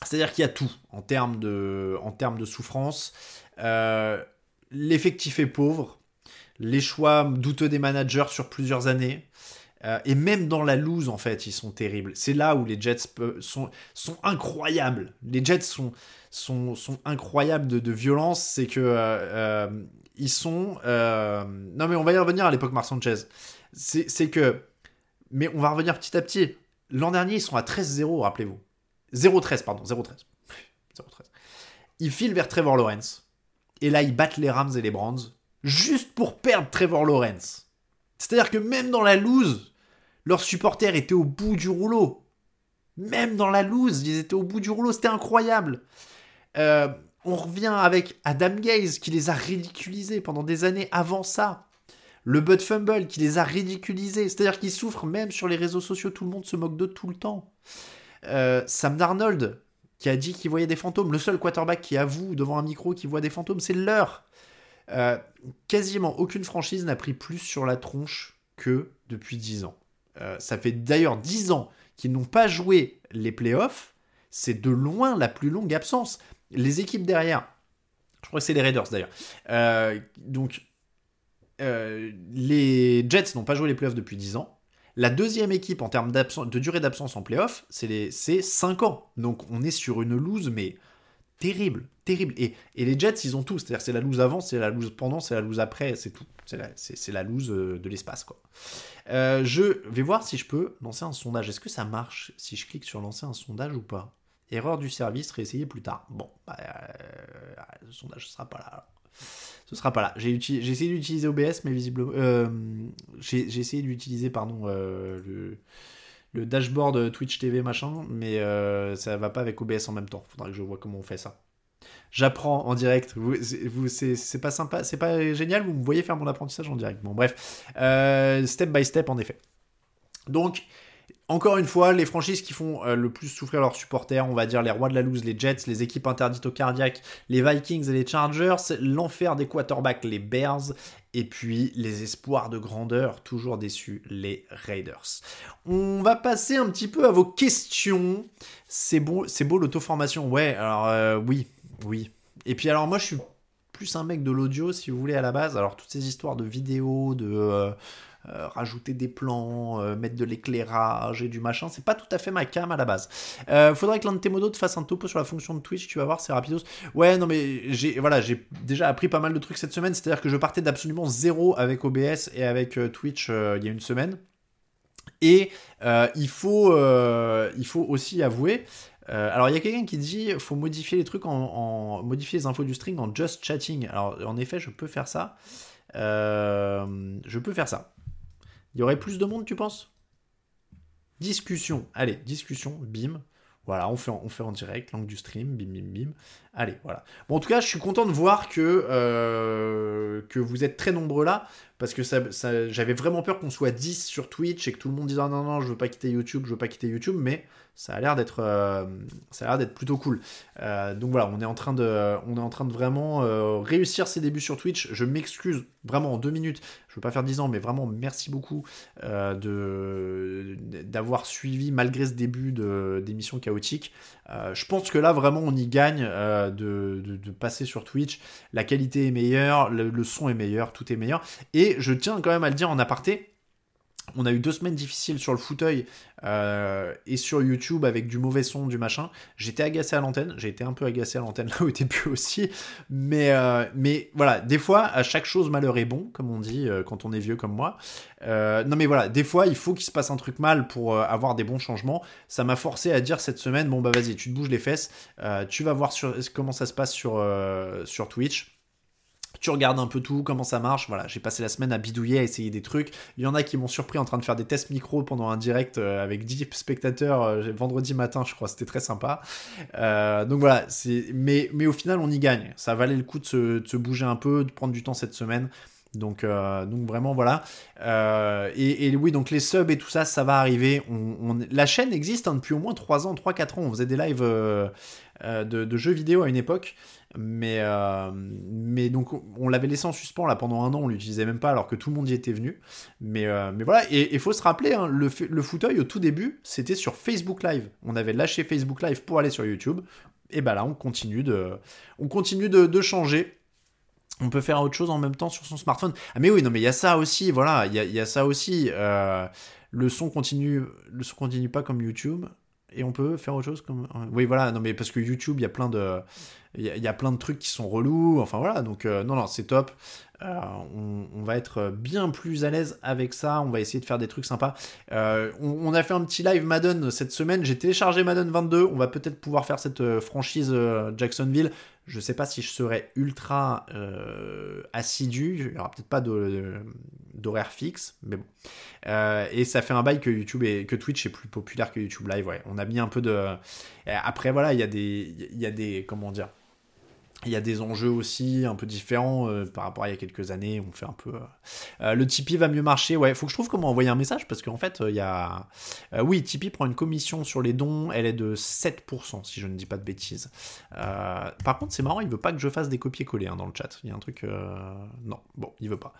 c'est-à-dire qu'il y a tout en termes de, en termes de souffrance. Euh, l'effectif est pauvre. Les choix douteux des managers sur plusieurs années. et même dans la loose, en fait, ils sont terribles. C'est là où les Jets sont, sont incroyables. Les Jets sont, sont, incroyables de, violence, c'est que euh, euh, ils sont. Euh, non, mais on va y revenir à l'époque Marc Sanchez. C'est que. Mais on va revenir petit à petit. L'an dernier, ils sont à 13-0, rappelez-vous. 0-13, pardon, 0-13. 0-13. Ils filent vers Trevor Lawrence. Et là, ils battent les Rams et les Browns juste pour perdre Trevor Lawrence. C'est-à-dire que même dans la loose, leurs supporters étaient au bout du rouleau. Même dans la loose, ils étaient au bout du rouleau. C'était incroyable. Euh, on revient avec Adam Gaze qui les a ridiculisés pendant des années avant ça. Le Bud Fumble qui les a ridiculisés. C'est-à-dire qu'ils souffrent même sur les réseaux sociaux. Tout le monde se moque d'eux tout le temps. Euh, Sam Darnold qui a dit qu'il voyait des fantômes. Le seul quarterback qui avoue devant un micro qu'il voit des fantômes, c'est leur. Euh, quasiment aucune franchise n'a pris plus sur la tronche que depuis 10 ans. ça fait d'ailleurs 10 ans qu'ils n'ont pas joué les playoffs. C'est de loin la plus longue absence les équipes derrière, je crois que c'est les Raiders d'ailleurs. Euh, donc, euh, les Jets n'ont pas joué les playoffs depuis 10 ans. La deuxième équipe en termes de durée d'absence en playoffs, c'est 5 ans. Donc on est sur une loose, mais terrible, terrible. Et, les Jets, ils ont tout. C'est-à-dire c'est la loose avant, c'est la loose pendant, c'est la loose après, c'est tout. C'est la, la, loose euh, de l'espace, quoi. je vais voir si je peux lancer un sondage. Est-ce que ça marche si je clique sur lancer un sondage ou pas? Erreur du service, réessayer plus tard. Bon, bah, euh, le sondage ne sera pas là. Ce sera pas là. J'ai essayé d'utiliser OBS, mais visiblement. Euh, j'ai essayé d'utiliser, pardon, euh, le, le, dashboard Twitch TV machin, mais ça va pas avec OBS en même temps. Faudra que je vois comment on fait ça. J'apprends en direct. Vous, vous c'est pas sympa, c'est pas génial. Vous me voyez faire mon apprentissage en direct. Bon, bref, step by step en effet. Donc, encore une fois, les franchises qui font euh, le plus souffrir leurs supporters, on va dire les rois de la loose, les Jets, les équipes interdites au cardiaque, les Vikings et les Chargers, l'enfer des quarterbacks, les Bears, et puis les espoirs de grandeur, toujours déçus, les Raiders. On va passer un petit peu à vos questions. C'est beau, c'est beau l'auto-formation. Ouais, alors euh, oui, oui. Et puis alors moi je suis plus un mec de l'audio si vous voulez à la base. Alors toutes ces histoires de vidéos, de... Euh, euh, rajouter des plans, euh, mettre de l'éclairage et du machin, c'est pas tout à fait ma cam à la base. Euh, faudrait que l'un de tes modos te fasse un topo sur la fonction de Twitch, tu vas voir, c'est rapidos. Ouais, non mais j'ai voilà, j'ai déjà appris pas mal de trucs cette semaine, c'est-à-dire que je partais d'absolument zéro avec OBS et avec Twitch il y a une semaine. Et il, faut, il faut aussi avouer alors il y a quelqu'un qui dit faut modifier les trucs en, modifier les infos du string en just chatting. Alors en effet je peux faire ça. je peux faire ça. Il y aurait plus de monde, tu penses? Discussion. Allez, discussion, bim. Voilà, on fait, en, on fait en direct, langue du stream, bim, bim, bim. Allez, voilà. Bon, en tout cas, je suis content de voir que, euh, vous êtes très nombreux là, parce que ça, j'avais vraiment peur qu'on soit 10 sur Twitch et que tout le monde dise ah, non, non, je veux pas quitter YouTube, je veux pas quitter YouTube, mais ça a l'air d'être, euh, plutôt cool. Euh, donc voilà, on est en train de, on est en train de vraiment réussir ses débuts sur Twitch. Je m'excuse vraiment en deux minutes. Je veux pas faire 10 ans, mais vraiment merci beaucoup de d'avoir suivi malgré ce début de d'émission chaotique. Je pense que là vraiment on y gagne de, passer sur Twitch. La qualité est meilleure, le, le son est meilleur, tout est meilleur. Et je tiens quand même à le dire en aparté. On a eu deux semaines difficiles sur le fauteuil euh, et sur YouTube avec du mauvais son, du machin. J'étais agacé à l'antenne, j'ai été un peu agacé à l'antenne là était plus aussi. Mais, euh, mais voilà, des fois, à chaque chose, malheur est bon, comme on dit euh, quand on est vieux comme moi. Non mais voilà, des fois, il faut qu'il se passe un truc mal pour avoir des bons changements. Ça m'a forcé à dire cette semaine, bon bah vas-y, tu te bouges les fesses, tu vas voir comment ça se passe sur Twitch. Tu regardes un peu tout, comment ça marche. Voilà, j'ai passé la semaine à bidouiller, à essayer des trucs. Il y en a qui m'ont surpris en train de faire des tests micro pendant un direct euh, avec 10 spectateurs euh, vendredi matin, je crois. C'était très sympa. Euh, donc voilà, mais, mais au final, on y gagne. Ça valait le coup de se, bouger un peu, de prendre du temps cette semaine. Donc, donc vraiment voilà. Et, oui, donc les subs et tout ça, ça va arriver. La chaîne existe hein, depuis au moins 3 ans, 3-4 ans. On faisait des lives de jeux vidéo à une époque. Mais, euh, mais donc on l'avait laissé en suspens là pendant un an, on l'utilisait même pas alors que tout le monde y était venu. Mais, euh, mais voilà, et il faut se rappeler, hein, le, le fauteuil au tout début, c'était sur Facebook Live. On avait lâché Facebook Live pour aller sur YouTube. Et bah là, on continue de, on continue de, changer. On peut faire autre chose en même temps sur son smartphone. Ah mais oui, non mais il y a ça aussi, voilà, il y a, y a ça aussi. euh, le son continue, le son continue pas comme YouTube. Et on peut faire autre chose comme. Oui, voilà, non mais parce que YouTube, il y a plein de, il y, a- il y a plein de trucs qui sont relous. Enfin voilà, donc euh, non, non, c'est top. Euh, on, va être bien plus à l'aise avec ça. On va essayer de faire des trucs sympas. Euh, on, a fait un petit live Madden cette semaine. J'ai téléchargé Madden 22. On va peut-être pouvoir faire cette euh, franchise Jacksonville. Je sais pas si je serai ultra assidu. Il y aura peut-être pas d'horaire fixe, mais bon. Et ça fait un bail que YouTube et que Twitch est plus populaire que YouTube Live. Ouais, on a mis un peu de. Après voilà, il y a des, il y a des, comment dire. Il y a des enjeux aussi un peu différents euh, par rapport à il y a quelques années. On fait un peu. euh, euh, le Tipeee va mieux marcher. Ouais, faut que je trouve comment envoyer un message parce qu'en fait, il y a. Oui, Tipeee prend une commission sur les dons. Elle est de 7%, si je ne dis pas de bêtises. Par contre, c'est marrant, il veut pas que je fasse des copier-coller hein, dans le chat. Il y a un truc. Non, bon, il veut pas.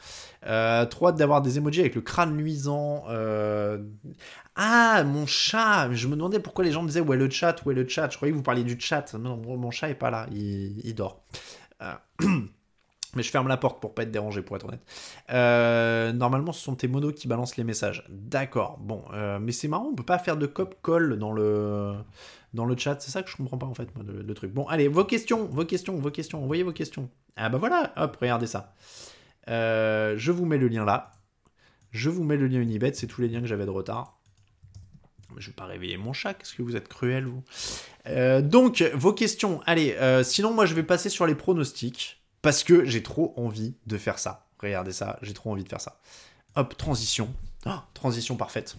Trop hâte d'avoir des emojis avec le crâne luisant. Ah, mon chat Je me demandais pourquoi les gens disaient où est le chat, où est le chat. Je croyais que vous parliez du chat. Non, mon chat est pas là, il dort. Euh, Mais je ferme la porte pour pas être dérangé, pour être honnête. Euh, normalement, ce sont tes modos qui balancent les messages. D'accord. Bon, euh, mais c'est marrant, on peut pas faire de cop-call dans le dans le chat. C'est ça que je comprends pas en fait, moi, le, truc. Bon, allez, vos questions, vos questions, vos questions. Envoyez vos questions. Ah bah voilà, hop, regardez ça. Je vous mets le lien là. Je vous mets le lien Unibet, c'est tous les liens que j'avais de retard. Je vais pas réveiller mon chat, qu'est-ce que vous êtes cruel, vous Euh, Donc, vos questions. Allez, euh, sinon, moi, je vais passer sur les pronostics, parce que j'ai trop envie de faire ça. Regardez ça, j'ai trop envie de faire ça. Hop, transition. Oh, transition parfaite.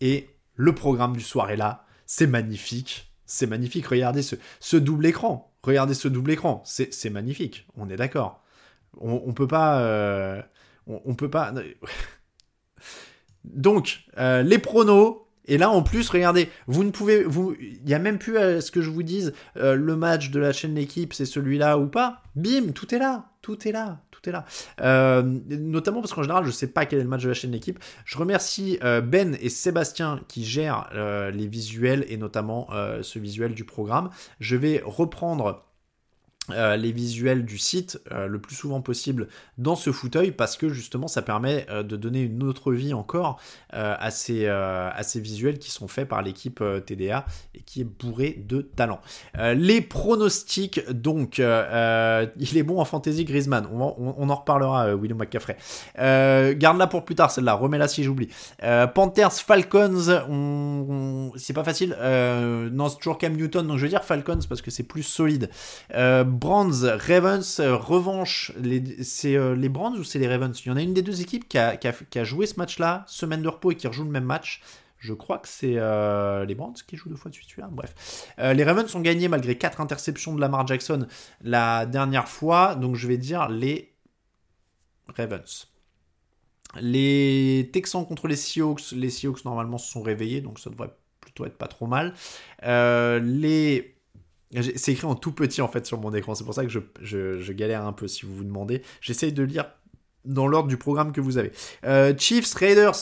Et le programme du soir est là. C'est magnifique. C'est magnifique. Regardez ce, double écran. Regardez ce double écran. C'est magnifique. On est d'accord. On, on peut pas... euh, on, on peut pas... Donc, les pronos. Et là, en plus, regardez, vous ne pouvez, vous, il n'y a même plus à ce que je vous dise, euh, le match de la chaîne L'équipe, c'est celui-là ou pas. Bim, tout est là, tout est là, tout est là. Euh, notamment parce qu'en général, je sais pas quel est le match de la chaîne L'équipe. Je remercie euh, Ben et Sébastien qui gèrent les visuels et notamment ce visuel du programme. Je vais reprendre euh, les visuels du site euh, le plus souvent possible dans ce fauteuil parce que justement ça permet euh, de donner une autre vie encore à, ces, à ces visuels qui sont faits par l'équipe TDA et qui est bourré de talent. Les pronostics, donc, il est bon en fantasy Griezmann, on, en reparlera, William McCaffrey. Garde-la pour plus tard, celle-là, remets-la si j'oublie. Panthers, Falcons, on, on- c'est pas facile. Non, c'est toujours Cam Newton, donc je vais dire Falcons parce que c'est plus solide. Euh, Brands, Ravens, euh, revanche, c'est euh, les Brands ou c'est les Ravens? Il y en a une des deux équipes qui a, joué ce match-là, semaine de repos et qui rejoue le même match. Je crois que c'est les Browns qui jouent deux fois de suite celui-là. Bref. les Ravens ont gagné malgré quatre interceptions de Lamar Jackson la dernière fois. Donc je vais dire les Ravens. Les Texans contre les Seahawks. Les Seahawks normalement se sont réveillés, donc ça devrait plutôt être pas trop mal. les c'est écrit en tout petit en fait sur mon écran, c'est pour ça que je, je, galère un peu si vous vous demandez. J'essaye de lire dans l'ordre du programme que vous avez. Euh, Chiefs, Raiders,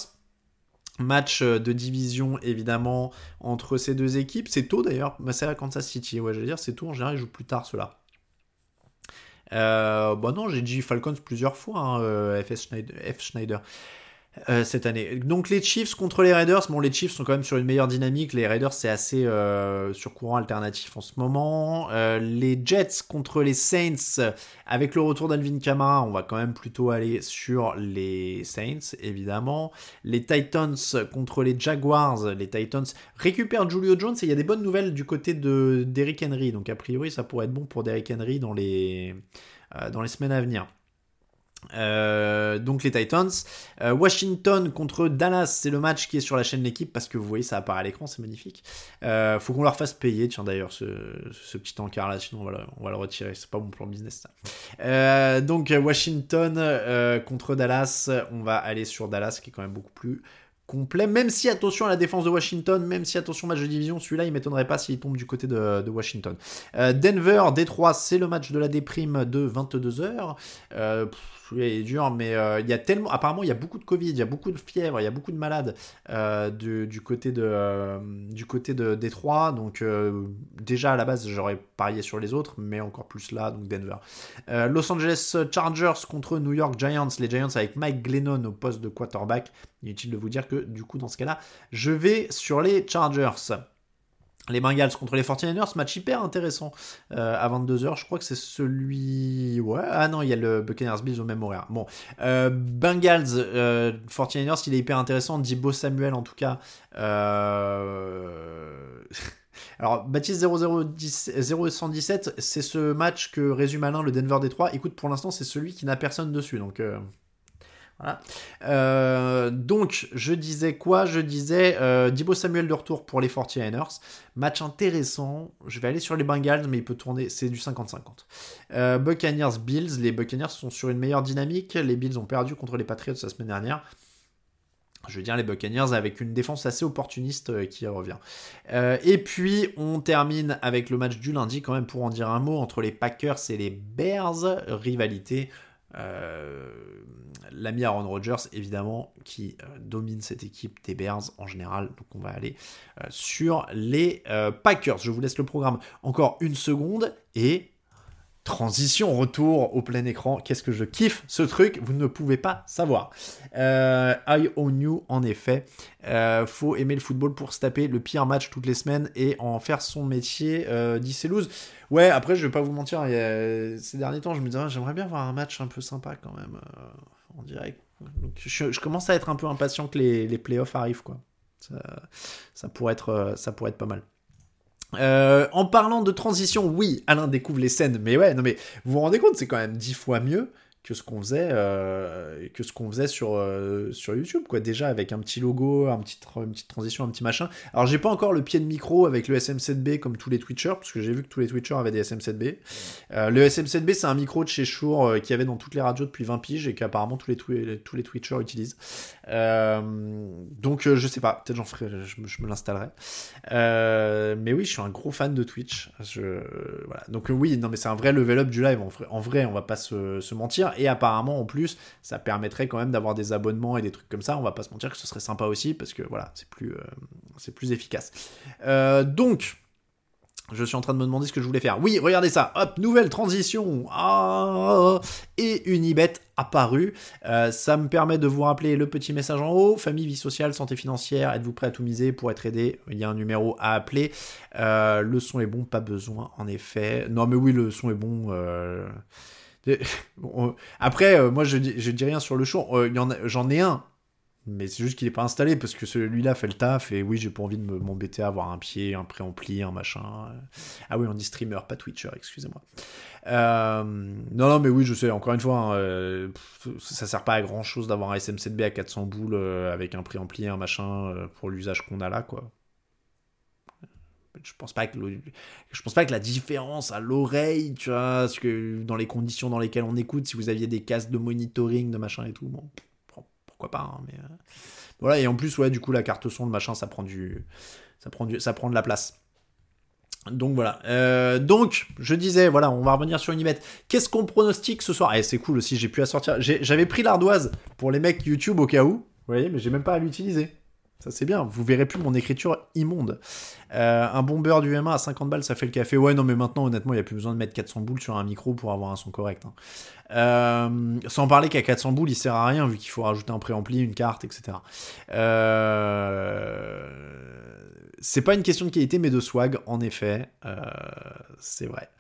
match euh, de division évidemment entre ces deux équipes. C'est tôt d'ailleurs, c'est à Kansas City, ouais je dire c'est tôt, en général ils jouent plus tard cela. Euh, bah non, j'ai dit Falcons plusieurs fois, hein, euh, F. Schneider. Euh, cette année. Donc les Chiefs contre les Raiders, bon les Chiefs sont quand même sur une meilleure dynamique, les Raiders c'est assez euh, sur courant alternatif en ce moment. Euh, les Jets contre les Saints, avec le retour d'Alvin Kamara, on va quand même plutôt aller sur les Saints évidemment. Les Titans contre les Jaguars, les Titans récupèrent Julio Jones et il y a des bonnes nouvelles du côté de Derrick Henry, donc a priori ça pourrait être bon pour Derrick Henry dans les, dans les semaines à venir. Euh, donc les Titans. Euh, Washington contre Dallas, c'est le match qui est sur la chaîne L'équipe parce que vous voyez ça apparaît à l'écran, c'est magnifique. Euh, faut qu'on leur fasse payer, tiens d'ailleurs ce, petit encart là, sinon on va, on va le retirer, c'est pas bon plan business donc Washington contre Dallas, on va aller sur Dallas qui est quand même beaucoup plus complet, même si attention à la défense de Washington, même si attention match de division, celui-là il m'étonnerait pas s'il tombe du côté de, Washington. Denver, Détroit, c'est le match de la déprime de 22h. Euh, il est dur, mais euh, il y a tellement. Apparemment, il y a beaucoup de Covid, il y a beaucoup de fièvre, il y a beaucoup de malades euh, du, côté de euh, du côté de Détroit. Donc déjà à la base, j'aurais parié sur les autres, mais encore plus là, donc Denver. Los Angeles Chargers contre New York Giants. Les Giants avec Mike Glennon au poste de quarterback. Inutile de vous dire que du coup, dans ce cas-là, je vais sur les Chargers les Bengals contre les 49ers, match hyper intéressant euh, à 22h. Je crois que c'est celui. Ouais, ah non, il y a le Buccaneers Bills au même horaire. Bon, euh, Bengals, euh, 49ers, il est hyper intéressant. Beau Samuel en tout cas. Euh, alors, Baptiste 0117, c'est ce match que résume Alain, le Denver Détroit. Écoute, pour l'instant, c'est celui qui n'a personne dessus. Donc. Euh, donc, je disais quoi? Je disais euh, Dibo Samuel de retour pour les 49ers. Match intéressant. Je vais aller sur les Bengals, mais il peut tourner. C'est du 50-50. Euh, Buccaneers, Bills. Les Buccaneers sont sur une meilleure dynamique. Les Bills ont perdu contre les Patriots la semaine dernière. Je veux dire les Buccaneers avec une défense assez opportuniste euh, qui revient. et puis on termine avec le match du lundi quand même pour en dire un mot entre les Packers et les Bears. Rivalité euh, l'ami Aaron Rodgers, évidemment, qui euh, domine cette équipe des Bears en général. Donc on va aller euh, sur les Packers. Je vous laisse le programme encore une seconde et Transition, retour au plein écran. Qu'est-ce que je kiffe ce truc, vous ne pouvez pas savoir. Euh, I own you, en effet. Euh, faut aimer le football pour se taper le pire match toutes les semaines et en faire son métier, euh, dit Celouz. Ouais, après, je vais pas vous mentir, ces derniers temps, je me disais, ah, j'aimerais bien voir un match un peu sympa quand même, en direct. je, commence à être un peu impatient que les, les playoffs arrivent, quoi. Ça, pourrait être, ça pourrait être pas mal. Euh, en parlant de transition, oui, Alain découvre les scènes, mais ouais, non mais vous vous rendez compte, c'est quand même dix fois mieux que ce qu'on faisait euh, que ce qu'on faisait sur euh, sur YouTube quoi. Déjà avec un petit logo un petit une petite transition un petit machin. Alors j'ai pas encore le pied de micro avec le SM7B comme tous les Twitchers parce que j'ai vu que tous les Twitchers avaient des SM7B euh, le SM7B c'est un micro de chez Shure qui avait dans toutes les radios depuis 20 piges et qu'apparemment tous les tous les Twitchers utilisent. Donc je sais pas. Peut-être j'en ferai je, me l'installerai. Mais oui je suis un gros fan de Twitch. Je, voilà. Donc oui non mais c'est un vrai level up du live. En vrai, en vrai on va pas se, se mentir et apparemment, en plus, ça permettrait quand même d'avoir des abonnements et des trucs comme ça. On va pas se mentir que ce serait sympa aussi parce que voilà, c'est plus, euh, c'est plus efficace. Euh, donc. Je suis en train de me demander ce que je voulais faire. Oui, regardez ça. Hop, nouvelle transition. Ah, et Unibet apparu. Euh, ça me permet de vous rappeler le petit message en haut. Famille, vie sociale, santé financière. Êtes-vous prêt à tout miser pour être aidé? Il y a un numéro à appeler. le son est bon, pas besoin en effet. Non mais oui, le son est bon. Après, euh, moi, je dis, dis rien sur le show. Euh, j'en ai un Mais c'est juste qu'il est pas installé parce que celui-là fait le taf et oui, j'ai pas envie de m'embêter à avoir un pied, un préampli, un machin. Ah oui, on dit streamer, pas Twitcher, excusez-moi. Euh, non, non, mais oui, je sais, encore une fois, hein, euh, ça sert pas à grand chose d'avoir un SM7B à 400 boules euh, avec un préampli, un machin pour l'usage qu'on a là, quoi. Je pense pas que pense pas que la différence à l'oreille, tu vois, dans les conditions dans lesquelles on écoute, si vous aviez des casques de monitoring, de machin et tout, pourquoi pas. Hein, mais voilà, et en plus, ouais, du coup, la carte son, machin, ça prend du, ça prend du, ça prend de la place. Donc voilà. Euh, donc, je disais, voilà, on va revenir sur Unibet. Qu'est-ce qu'on pronostique ce soir? Eh, c'est cool aussi, j'ai pu la sortir. J'avais pris l'ardoise pour les mecs YouTube au cas où. Vous voyez, mais j'ai même pas à l'utiliser. Ça c'est bien, vous verrez plus mon écriture immonde. Euh, un bomber du M1 à 50 balles, ça fait le café. Ouais, non, mais maintenant, honnêtement, il n'y a plus besoin de mettre 400 boules sur un micro pour avoir un son correct. Hein. Euh, sans parler qu'à 400 boules, il sert à rien, vu qu'il faut rajouter un préampli, une carte, etc. Euh... C'est pas une question de qualité, mais de swag, en effet. Euh, c'est vrai.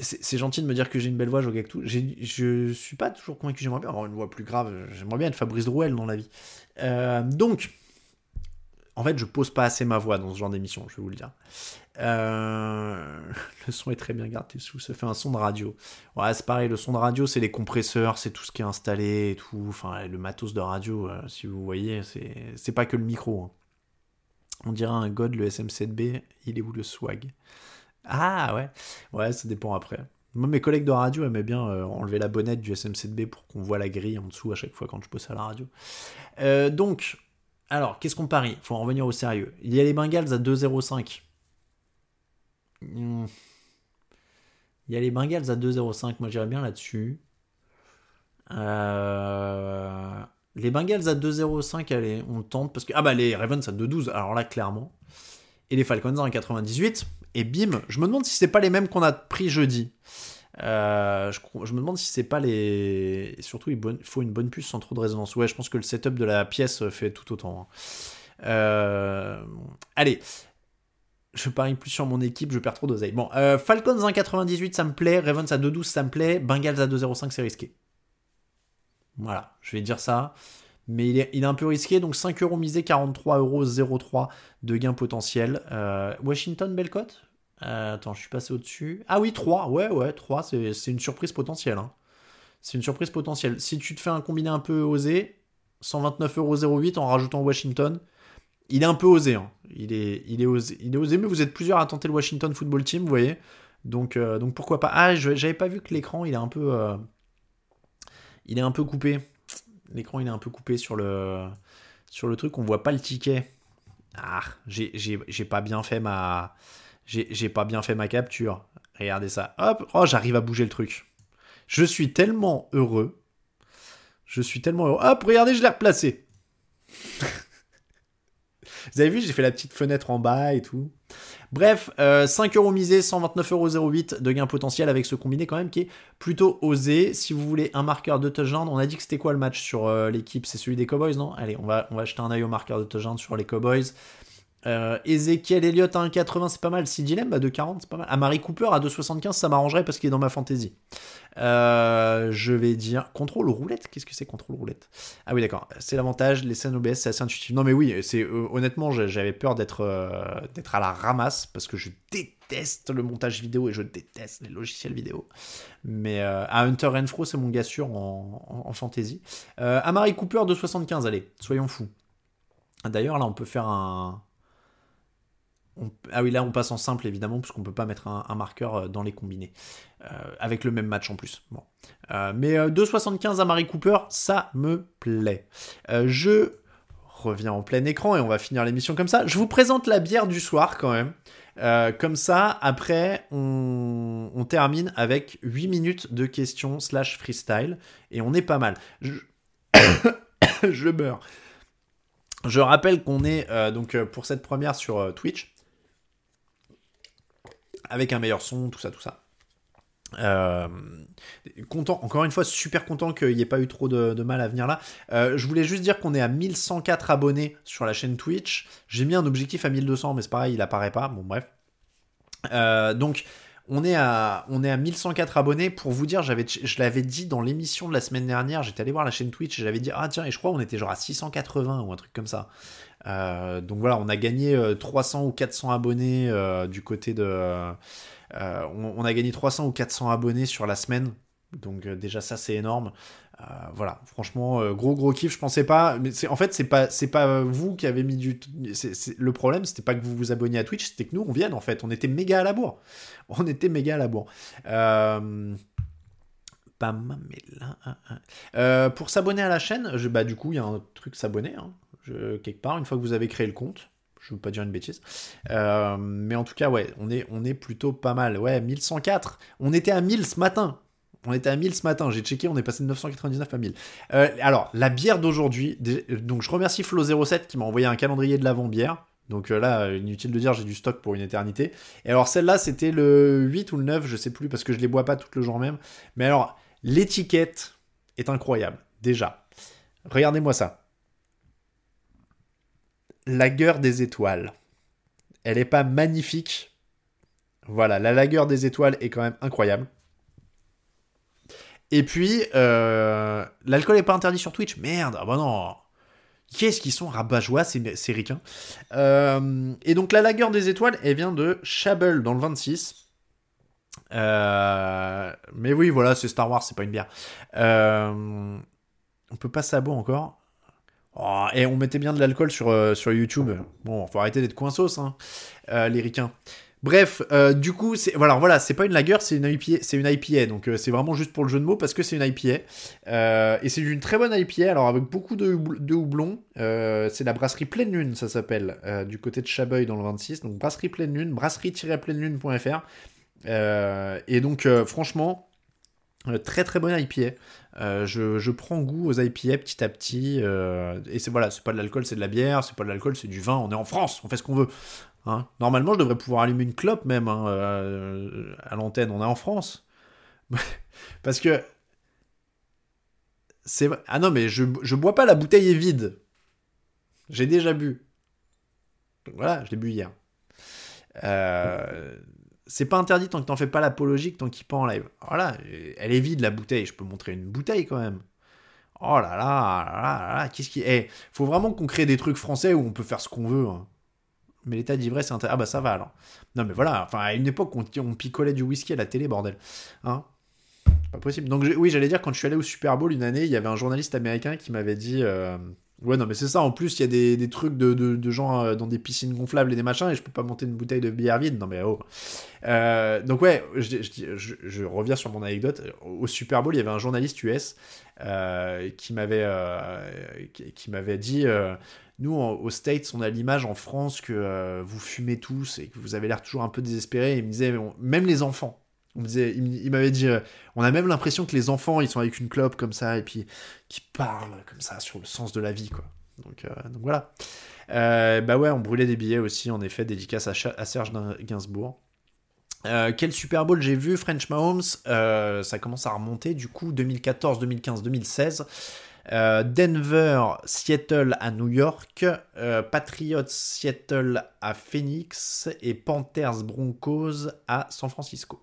C'est gentil de me dire que j'ai une belle voix, tout. Je suis pas toujours convaincu, j'aimerais bien avoir une voix plus grave. J'aimerais bien être Fabrice Drouel dans la vie. Euh, donc, en fait, je pose pas assez ma voix dans ce genre d'émission, je vais vous le dire. Euh, le son est très bien gardé sous, ça fait un son de radio. Ouais, c'est pareil, le son de radio, c'est les compresseurs, c'est tout ce qui est installé et tout. Enfin, le matos de radio, euh, si vous voyez, c'est pas que le micro. Hein. On dirait un god, le SM7B, il est où le swag? Ah ouais, ouais, ça dépend après. Moi, mes collègues de radio aimaient bien enlever la bonnette du SM7B pour qu'on voit la grille en dessous à chaque fois quand je bosse à la radio. Euh, donc, alors, qu'est-ce qu'on parie? Faut en revenir au sérieux. Il y a les Bengals à 2,05. Hmm. Il y a les Bengals à 2,05. Moi, j'irais bien là-dessus. Euh, les Bengals à 2,05, allez, on tente. Parce que... Ah bah, les Ravens à 2,12. Alors là, clairement. Et les Falcons à 1,98. Et bim, je me demande si c'est pas les mêmes qu'on a pris jeudi. Euh, je, me demande si c'est pas les. surtout, il faut une bonne puce sans trop de résonance. Ouais, je pense que le setup de la pièce fait tout autant. Hein. Euh, allez, je parie plus sur mon équipe, je perds trop d'oseille. Bon, euh, Falcons 1,98, ça me plaît. Ravens à 2,12, ça me plaît. Bengals à 2,05, c'est risqué. Voilà, je vais dire ça. Mais il est, un peu risqué, donc 5 euros misés, 43 euros 0,3 de gain potentiel. Washington, belle cote? Euh, attends, je suis passé au-dessus. Ah oui, 3. Ouais, ouais, 3, c'est une surprise potentielle. Hein. C'est une surprise potentielle. Si tu te fais un combiné un peu osé, 129,08€ en rajoutant Washington, il est un peu osé. Hein. Osé il est osé, mais vous êtes plusieurs à tenter le Washington Football Team, vous voyez. Donc, euh, donc pourquoi pas. Ah, j'avais pas vu que l'écran, il est un peu. Euh, il est un peu coupé. L'écran, il est un peu coupé sur le, sur le truc. On voit pas le ticket. Ah, j'ai pas bien fait ma j'ai pas bien fait ma capture. Regardez ça. Hop, oh, j'arrive à bouger le truc. Je suis tellement heureux. Je suis tellement heureux. Hop, regardez, je l'ai replacé. Vous avez vu, j'ai fait la petite fenêtre en bas et tout. Bref, 5 euh, euros misés, 129,08€ de gain potentiel avec ce combiné quand même qui est plutôt osé. Si vous voulez un marqueur de touchdown, on a dit que c'était quoi le match sur euh, l'équipe? C'est celui des Cowboys, non? Allez, on va, on jeter un œil au marqueur de touchdown sur les Cowboys. Euh, Ezekiel Elliott à 1,80, c'est pas mal. Si Dilem à 2,40, c'est pas mal. Amari Cooper à 2,75, ça m'arrangerait parce qu'il est dans ma fantasy. Euh, je vais dire contrôle roulette. Qu'est-ce que c'est contrôle roulette? Ah oui, d'accord. C'est l'avantage. Les scènes OBS, c'est assez intuitif. Non, mais oui, c'est euh, honnêtement, j'avais peur d'être à la ramasse parce que je déteste le montage vidéo et je déteste les logiciels vidéo. Mais à Hunter Renfro, c'est mon gars sûr en, en, fantasy. Amari Cooper 2,75, allez, soyons fous. D'ailleurs, là, on peut faire un ah oui, là on passe en simple évidemment, puisqu'on peut pas mettre un, marqueur euh, dans les combinés. Euh, avec le même match en plus. Bon. Euh, mais 2,75 à Marie Cooper, ça me plaît. je reviens en plein écran et on va finir l'émission comme ça. Je vous présente la bière du soir quand même. comme ça, après, on, termine avec 8 minutes de questions slash freestyle. Et on est pas mal. Je, je meurs. Je rappelle qu'on est donc pour cette première sur Twitch avec un meilleur son, tout ça, tout ça. Euh, content, encore une fois, super content qu'il n'y ait pas eu trop de, mal à venir là. Euh, je voulais juste dire qu'on est à 1104 abonnés sur la chaîne Twitch. J'ai mis un objectif à 1200, mais c'est pareil, il apparaît pas. Bon, bref. Euh, donc, On est à, on est à 1104 abonnés. Pour vous dire, je l'avais dit dans l'émission de la semaine dernière. J'étais allé voir la chaîne Twitch et j'avais dit ah tiens et je crois on était genre à 680 ou un truc comme ça. Euh, donc voilà, on a gagné 300 ou 400 abonnés du côté de. On, on, a gagné 300 ou 400 abonnés sur la semaine. Donc déjà ça c'est énorme. Euh, voilà, franchement, euh, gros gros kiff. Je pensais pas, mais c'est en fait c'est pas c'est pas euh, vous qui avez mis du. le problème, c'était pas que vous vous abonniez à Twitch, c'était que nous on vienne en fait. On était méga à la bourre. On était méga à la bourre. pour s'abonner à la chaîne, bah du coup il y a un truc s'abonner hein. quelque part une fois que vous avez créé le compte. Je veux pas dire une bêtise. mais en tout cas, ouais, on est, on est plutôt pas mal. Ouais, 1104. On était à 1000 ce matin. On était à 1000 ce matin, j'ai checké, on est passé de 999 à 1000. Euh, alors, la bière d'aujourd'hui, donc je remercie Flo07 qui m'a envoyé un calendrier de l'avant-bière. Donc euh, là, inutile de dire, j'ai du stock pour une éternité. Et alors celle-là, c'était le 8 ou le 9, je sais plus, parce que je les bois pas tout le jour même. Mais alors, l'étiquette est incroyable, déjà. Regardez-moi ça. La gueule des étoiles. Elle est pas magnifique. Voilà, la lagueur des étoiles est quand même incroyable. Et puis, euh, l'alcool n'est pas interdit sur Twitch. Merde, ah bah non. Qu'est-ce qu'ils sont rabat-joie, ces, ricains. Euh, et donc, la lagueur des étoiles, elle vient de Chabel dans le 26. Euh, mais oui, voilà, c'est Star Wars, c'est pas une bière. on peut passer à bout encore. Oh, et on mettait bien de l'alcool sur, sur YouTube. Bon, faut arrêter d'être coinsos, hein, les ricains. Bref, euh, du coup, c'est voilà, voilà, c'est pas une lager, c'est une IPA, c'est une IPA, donc euh, c'est vraiment juste pour le jeu de mots parce que c'est une IPA euh, et c'est une très bonne IPA, alors avec beaucoup de, houblon. c'est la brasserie Pleine Lune, ça s'appelle, du côté de Chabeuil dans le 26, donc brasserie Pleine Lune, brasserie-pleinelune.fr. et donc, franchement, très très bonne IPA. je, je, prends goût aux IPA petit à petit. et c'est voilà, c'est pas de l'alcool, c'est de la bière. C'est pas de l'alcool, c'est du vin. On est en France, on fait ce qu'on veut. Hein. Normalement, je devrais pouvoir allumer une clope même hein, euh, à l'antenne. On est en France. Parce que. C'est... Ah non, mais je, je bois pas, la bouteille est vide. J'ai déjà bu. voilà, je l'ai bu hier. Euh, c'est pas interdit tant que t'en fais pas l'apologie, tant qu'il pas en live. Voilà, elle est vide la bouteille. Je peux montrer une bouteille quand même. Oh là là, là là, qu'est-ce qui. Eh, faut vraiment qu'on crée des trucs français où on peut faire ce qu'on veut. Hein mais l'état d'ivresse, c'est. Ah bah ça va alors. Non mais voilà, enfin à une époque, on, on picolait du whisky à la télé, bordel. Hein Pas possible. Donc oui, j'allais dire, quand je suis allé au Super Bowl une année, il y avait un journaliste américain qui m'avait dit... Euh, ouais, non, mais c'est ça. En plus, il y a des, des trucs de, de, gens euh, dans des piscines gonflables et des machins, et je peux pas monter une bouteille de bière vide. Non, mais oh. Euh, donc, ouais, je, je, reviens sur mon anecdote. Au Super Bowl, il y avait un journaliste US qui m'avait qui, m'avait dit nous, aux States, on a l'image en France que euh, vous fumez tous et que vous avez l'air toujours un peu désespéré. Il me disait, même les enfants. On il, m'avait dit, euh, on a même l'impression que les enfants, ils sont avec une clope comme ça et puis qui parlent comme ça sur le sens de la vie, quoi. Donc, euh, voilà. bah ouais, on brûlait des billets aussi, en effet, dédicace à, Serge Gainsbourg. quel Super Bowl j'ai vu French Mahomes, ça commence à remonter du coup 2014, 2015, 2016. Euh, Denver, Seattle à New York, euh, Patriots, Seattle à Phoenix et Panthers, Broncos à San Francisco.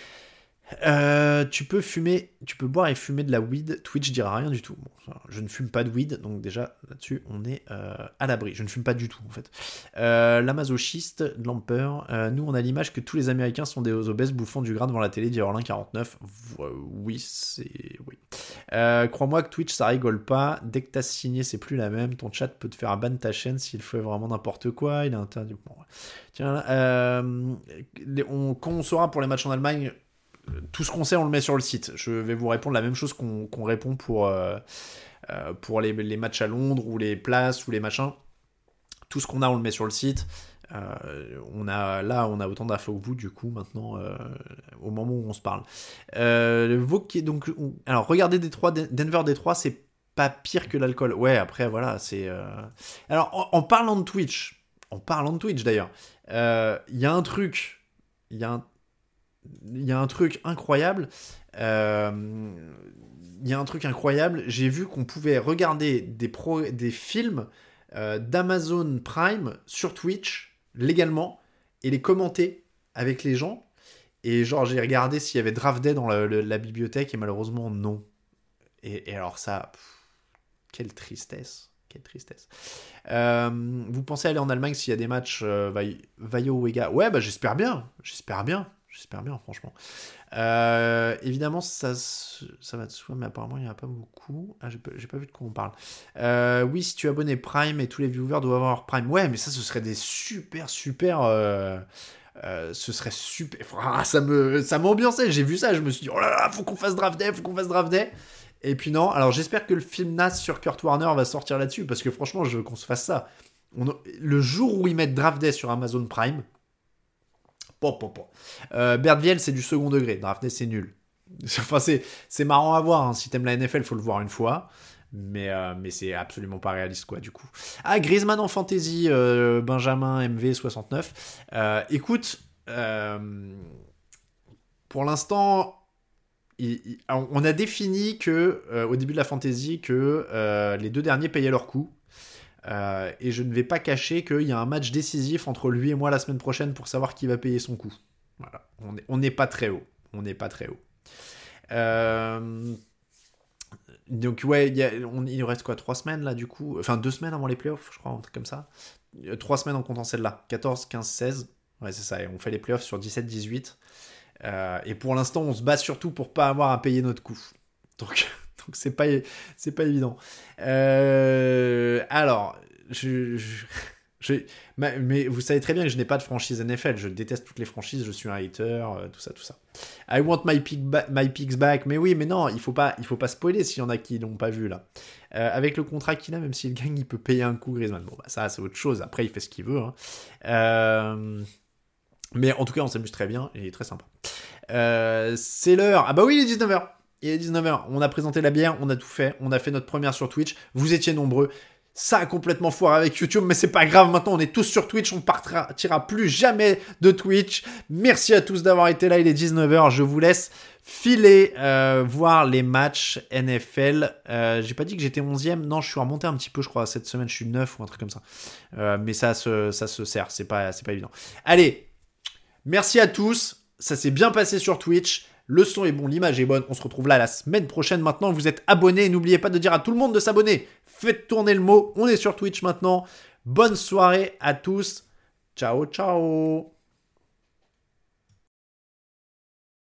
Euh, tu peux fumer, tu peux boire et fumer de la weed. Twitch dira rien du tout. je ne fume pas de weed, donc déjà là-dessus on est euh, à l'abri. Je ne fume pas du tout en fait. Euh, la masochiste, Lamper. nous on a l'image que tous les Américains sont des obèses bouffant du grain devant la télé. Dit 49. oui, c'est oui. Crois-moi que Twitch ça rigole pas. Dès que t'as signé, c'est plus la même. Ton chat peut te faire ban ta chaîne s'il fait vraiment n'importe quoi. Il est interdit. Tiens, on, quand on saura pour les matchs en Allemagne tout ce qu'on sait, on le met sur le site. Je vais vous répondre la même chose qu'on répond pour, euh, euh, pour les, matchs à Londres ou les places ou les machins. Tout ce qu'on a, on le met sur le site. Euh, on a, là, on a autant d'infos que vous, du coup, maintenant, au moment où on se parle. donc, alors, regardez Détroit, Denver Détroit, c'est pas pire que l'alcool. Ouais, après, voilà, c'est. Alors, en, en, parlant de Twitch, en parlant de Twitch d'ailleurs, il y a un truc, il y a un il y a un truc incroyable. Euh, il y a un truc incroyable. J'ai vu qu'on pouvait regarder des, pro, des films euh, d'Amazon Prime sur Twitch légalement et les commenter avec les gens. Et genre, j'ai regardé s'il y avait Draft Day dans la, bibliothèque et malheureusement, non. Et, alors, ça. quelle tristesse. Quelle tristesse. Euh, vous pensez aller en Allemagne s'il y a des matchs euh, Vai- Vaio Wega Ouais, bah j'espère bien. J'espère bien. J'espère bien, franchement. Euh, évidemment, ça, ça va de soi, mais apparemment, il n'y en a pas beaucoup. Ah, j'ai pas, pas vu de quoi on parle. Euh, oui, si tu es abonné Prime et tous les viewers doivent avoir Prime. Ouais, mais ça, ce serait des super, super. euh, ce serait super. Ah, ça me, ça m'ambiançait. J'ai vu ça, je me suis dit, oh là là, faut qu'on fasse Draft Day, faut qu'on fasse Draft Day. Et puis non, alors j'espère que le film NAS sur Kurt Warner va sortir là-dessus, parce que franchement, je veux qu'on se fasse ça. Le jour où ils mettent Draft Day sur Amazon Prime, po, po. Euh, c'est du second degré. Draft Day, c'est nul. Enfin, c'est, marrant à voir. hein. Si t'aimes la NFL, faut le voir une fois. Mais, euh, mais c'est absolument pas réaliste, quoi, du coup. Ah, Griezmann en fantasy, euh, Benjamin MV69. Euh, écoute, pour l'instant, on a défini que, au début de la fantasy, que les deux derniers payaient leur coup. Euh, et je ne vais pas cacher qu'il y a un match décisif entre lui et moi la semaine prochaine pour savoir qui va payer son coup. Voilà. On est- On n'est pas très haut. On n'est pas très haut. Euh, Donc ouais, on- il nous reste quoi Trois semaines là du coup? Enfin deux semaines avant les playoffs, je crois, un truc comme ça. Euh, Trois semaines en comptant celle-là. 14, 15, 16. Ouais, c'est ça. Et on fait les playoffs sur 17, 18. Euh, et pour l'instant, on se bat surtout pour pas avoir à payer notre coup. Donc, donc c'est pas, c'est pas évident. Euh, alors, je, je- je- ma- mais vous savez très bien que je n'ai pas de franchise NFL. Je déteste toutes les franchises. Je suis un hater, euh, tout ça, tout ça. I want my, pick my picks back. Mais oui, mais non, il faut pas, il faut pas spoiler s'il y en a qui l'ont pas vu là. Euh, avec le contrat qu'il a, même s'il gagne, il peut payer un coup Griezmann. Bon, bah ça, c'est autre chose. Après, il fait ce qu'il veut. hein. Mais en tout cas, on s'amuse très bien et très sympa. C'est l'heure. Ah bah oui, il est 19h. Il est 19h. On a présenté la bière, on a tout fait. On a fait notre première sur Twitch. Vous étiez nombreux. Ça a complètement foiré avec YouTube, mais c'est pas grave. Maintenant, on est tous sur Twitch. On partira plus jamais de Twitch. Merci à tous d'avoir été là. Il est 19h. Je vous laisse filer euh, voir les matchs NFL. Euh, J'ai pas dit que j'étais 11ème. Non, je suis remonté un petit peu, je crois. Cette semaine, je suis 9 ou un truc comme ça. Euh, mais ça se, ça se sert. C'est pas, c'est pas évident. Allez, Merci à tous, ça s'est bien passé sur Twitch. Le son est bon, l'image est bonne. On se retrouve là la semaine prochaine. Maintenant, vous êtes abonnés. N'oubliez pas de dire à tout le monde de s'abonner. Faites tourner le mot. On est sur Twitch maintenant. Bonne soirée à tous. Ciao, ciao.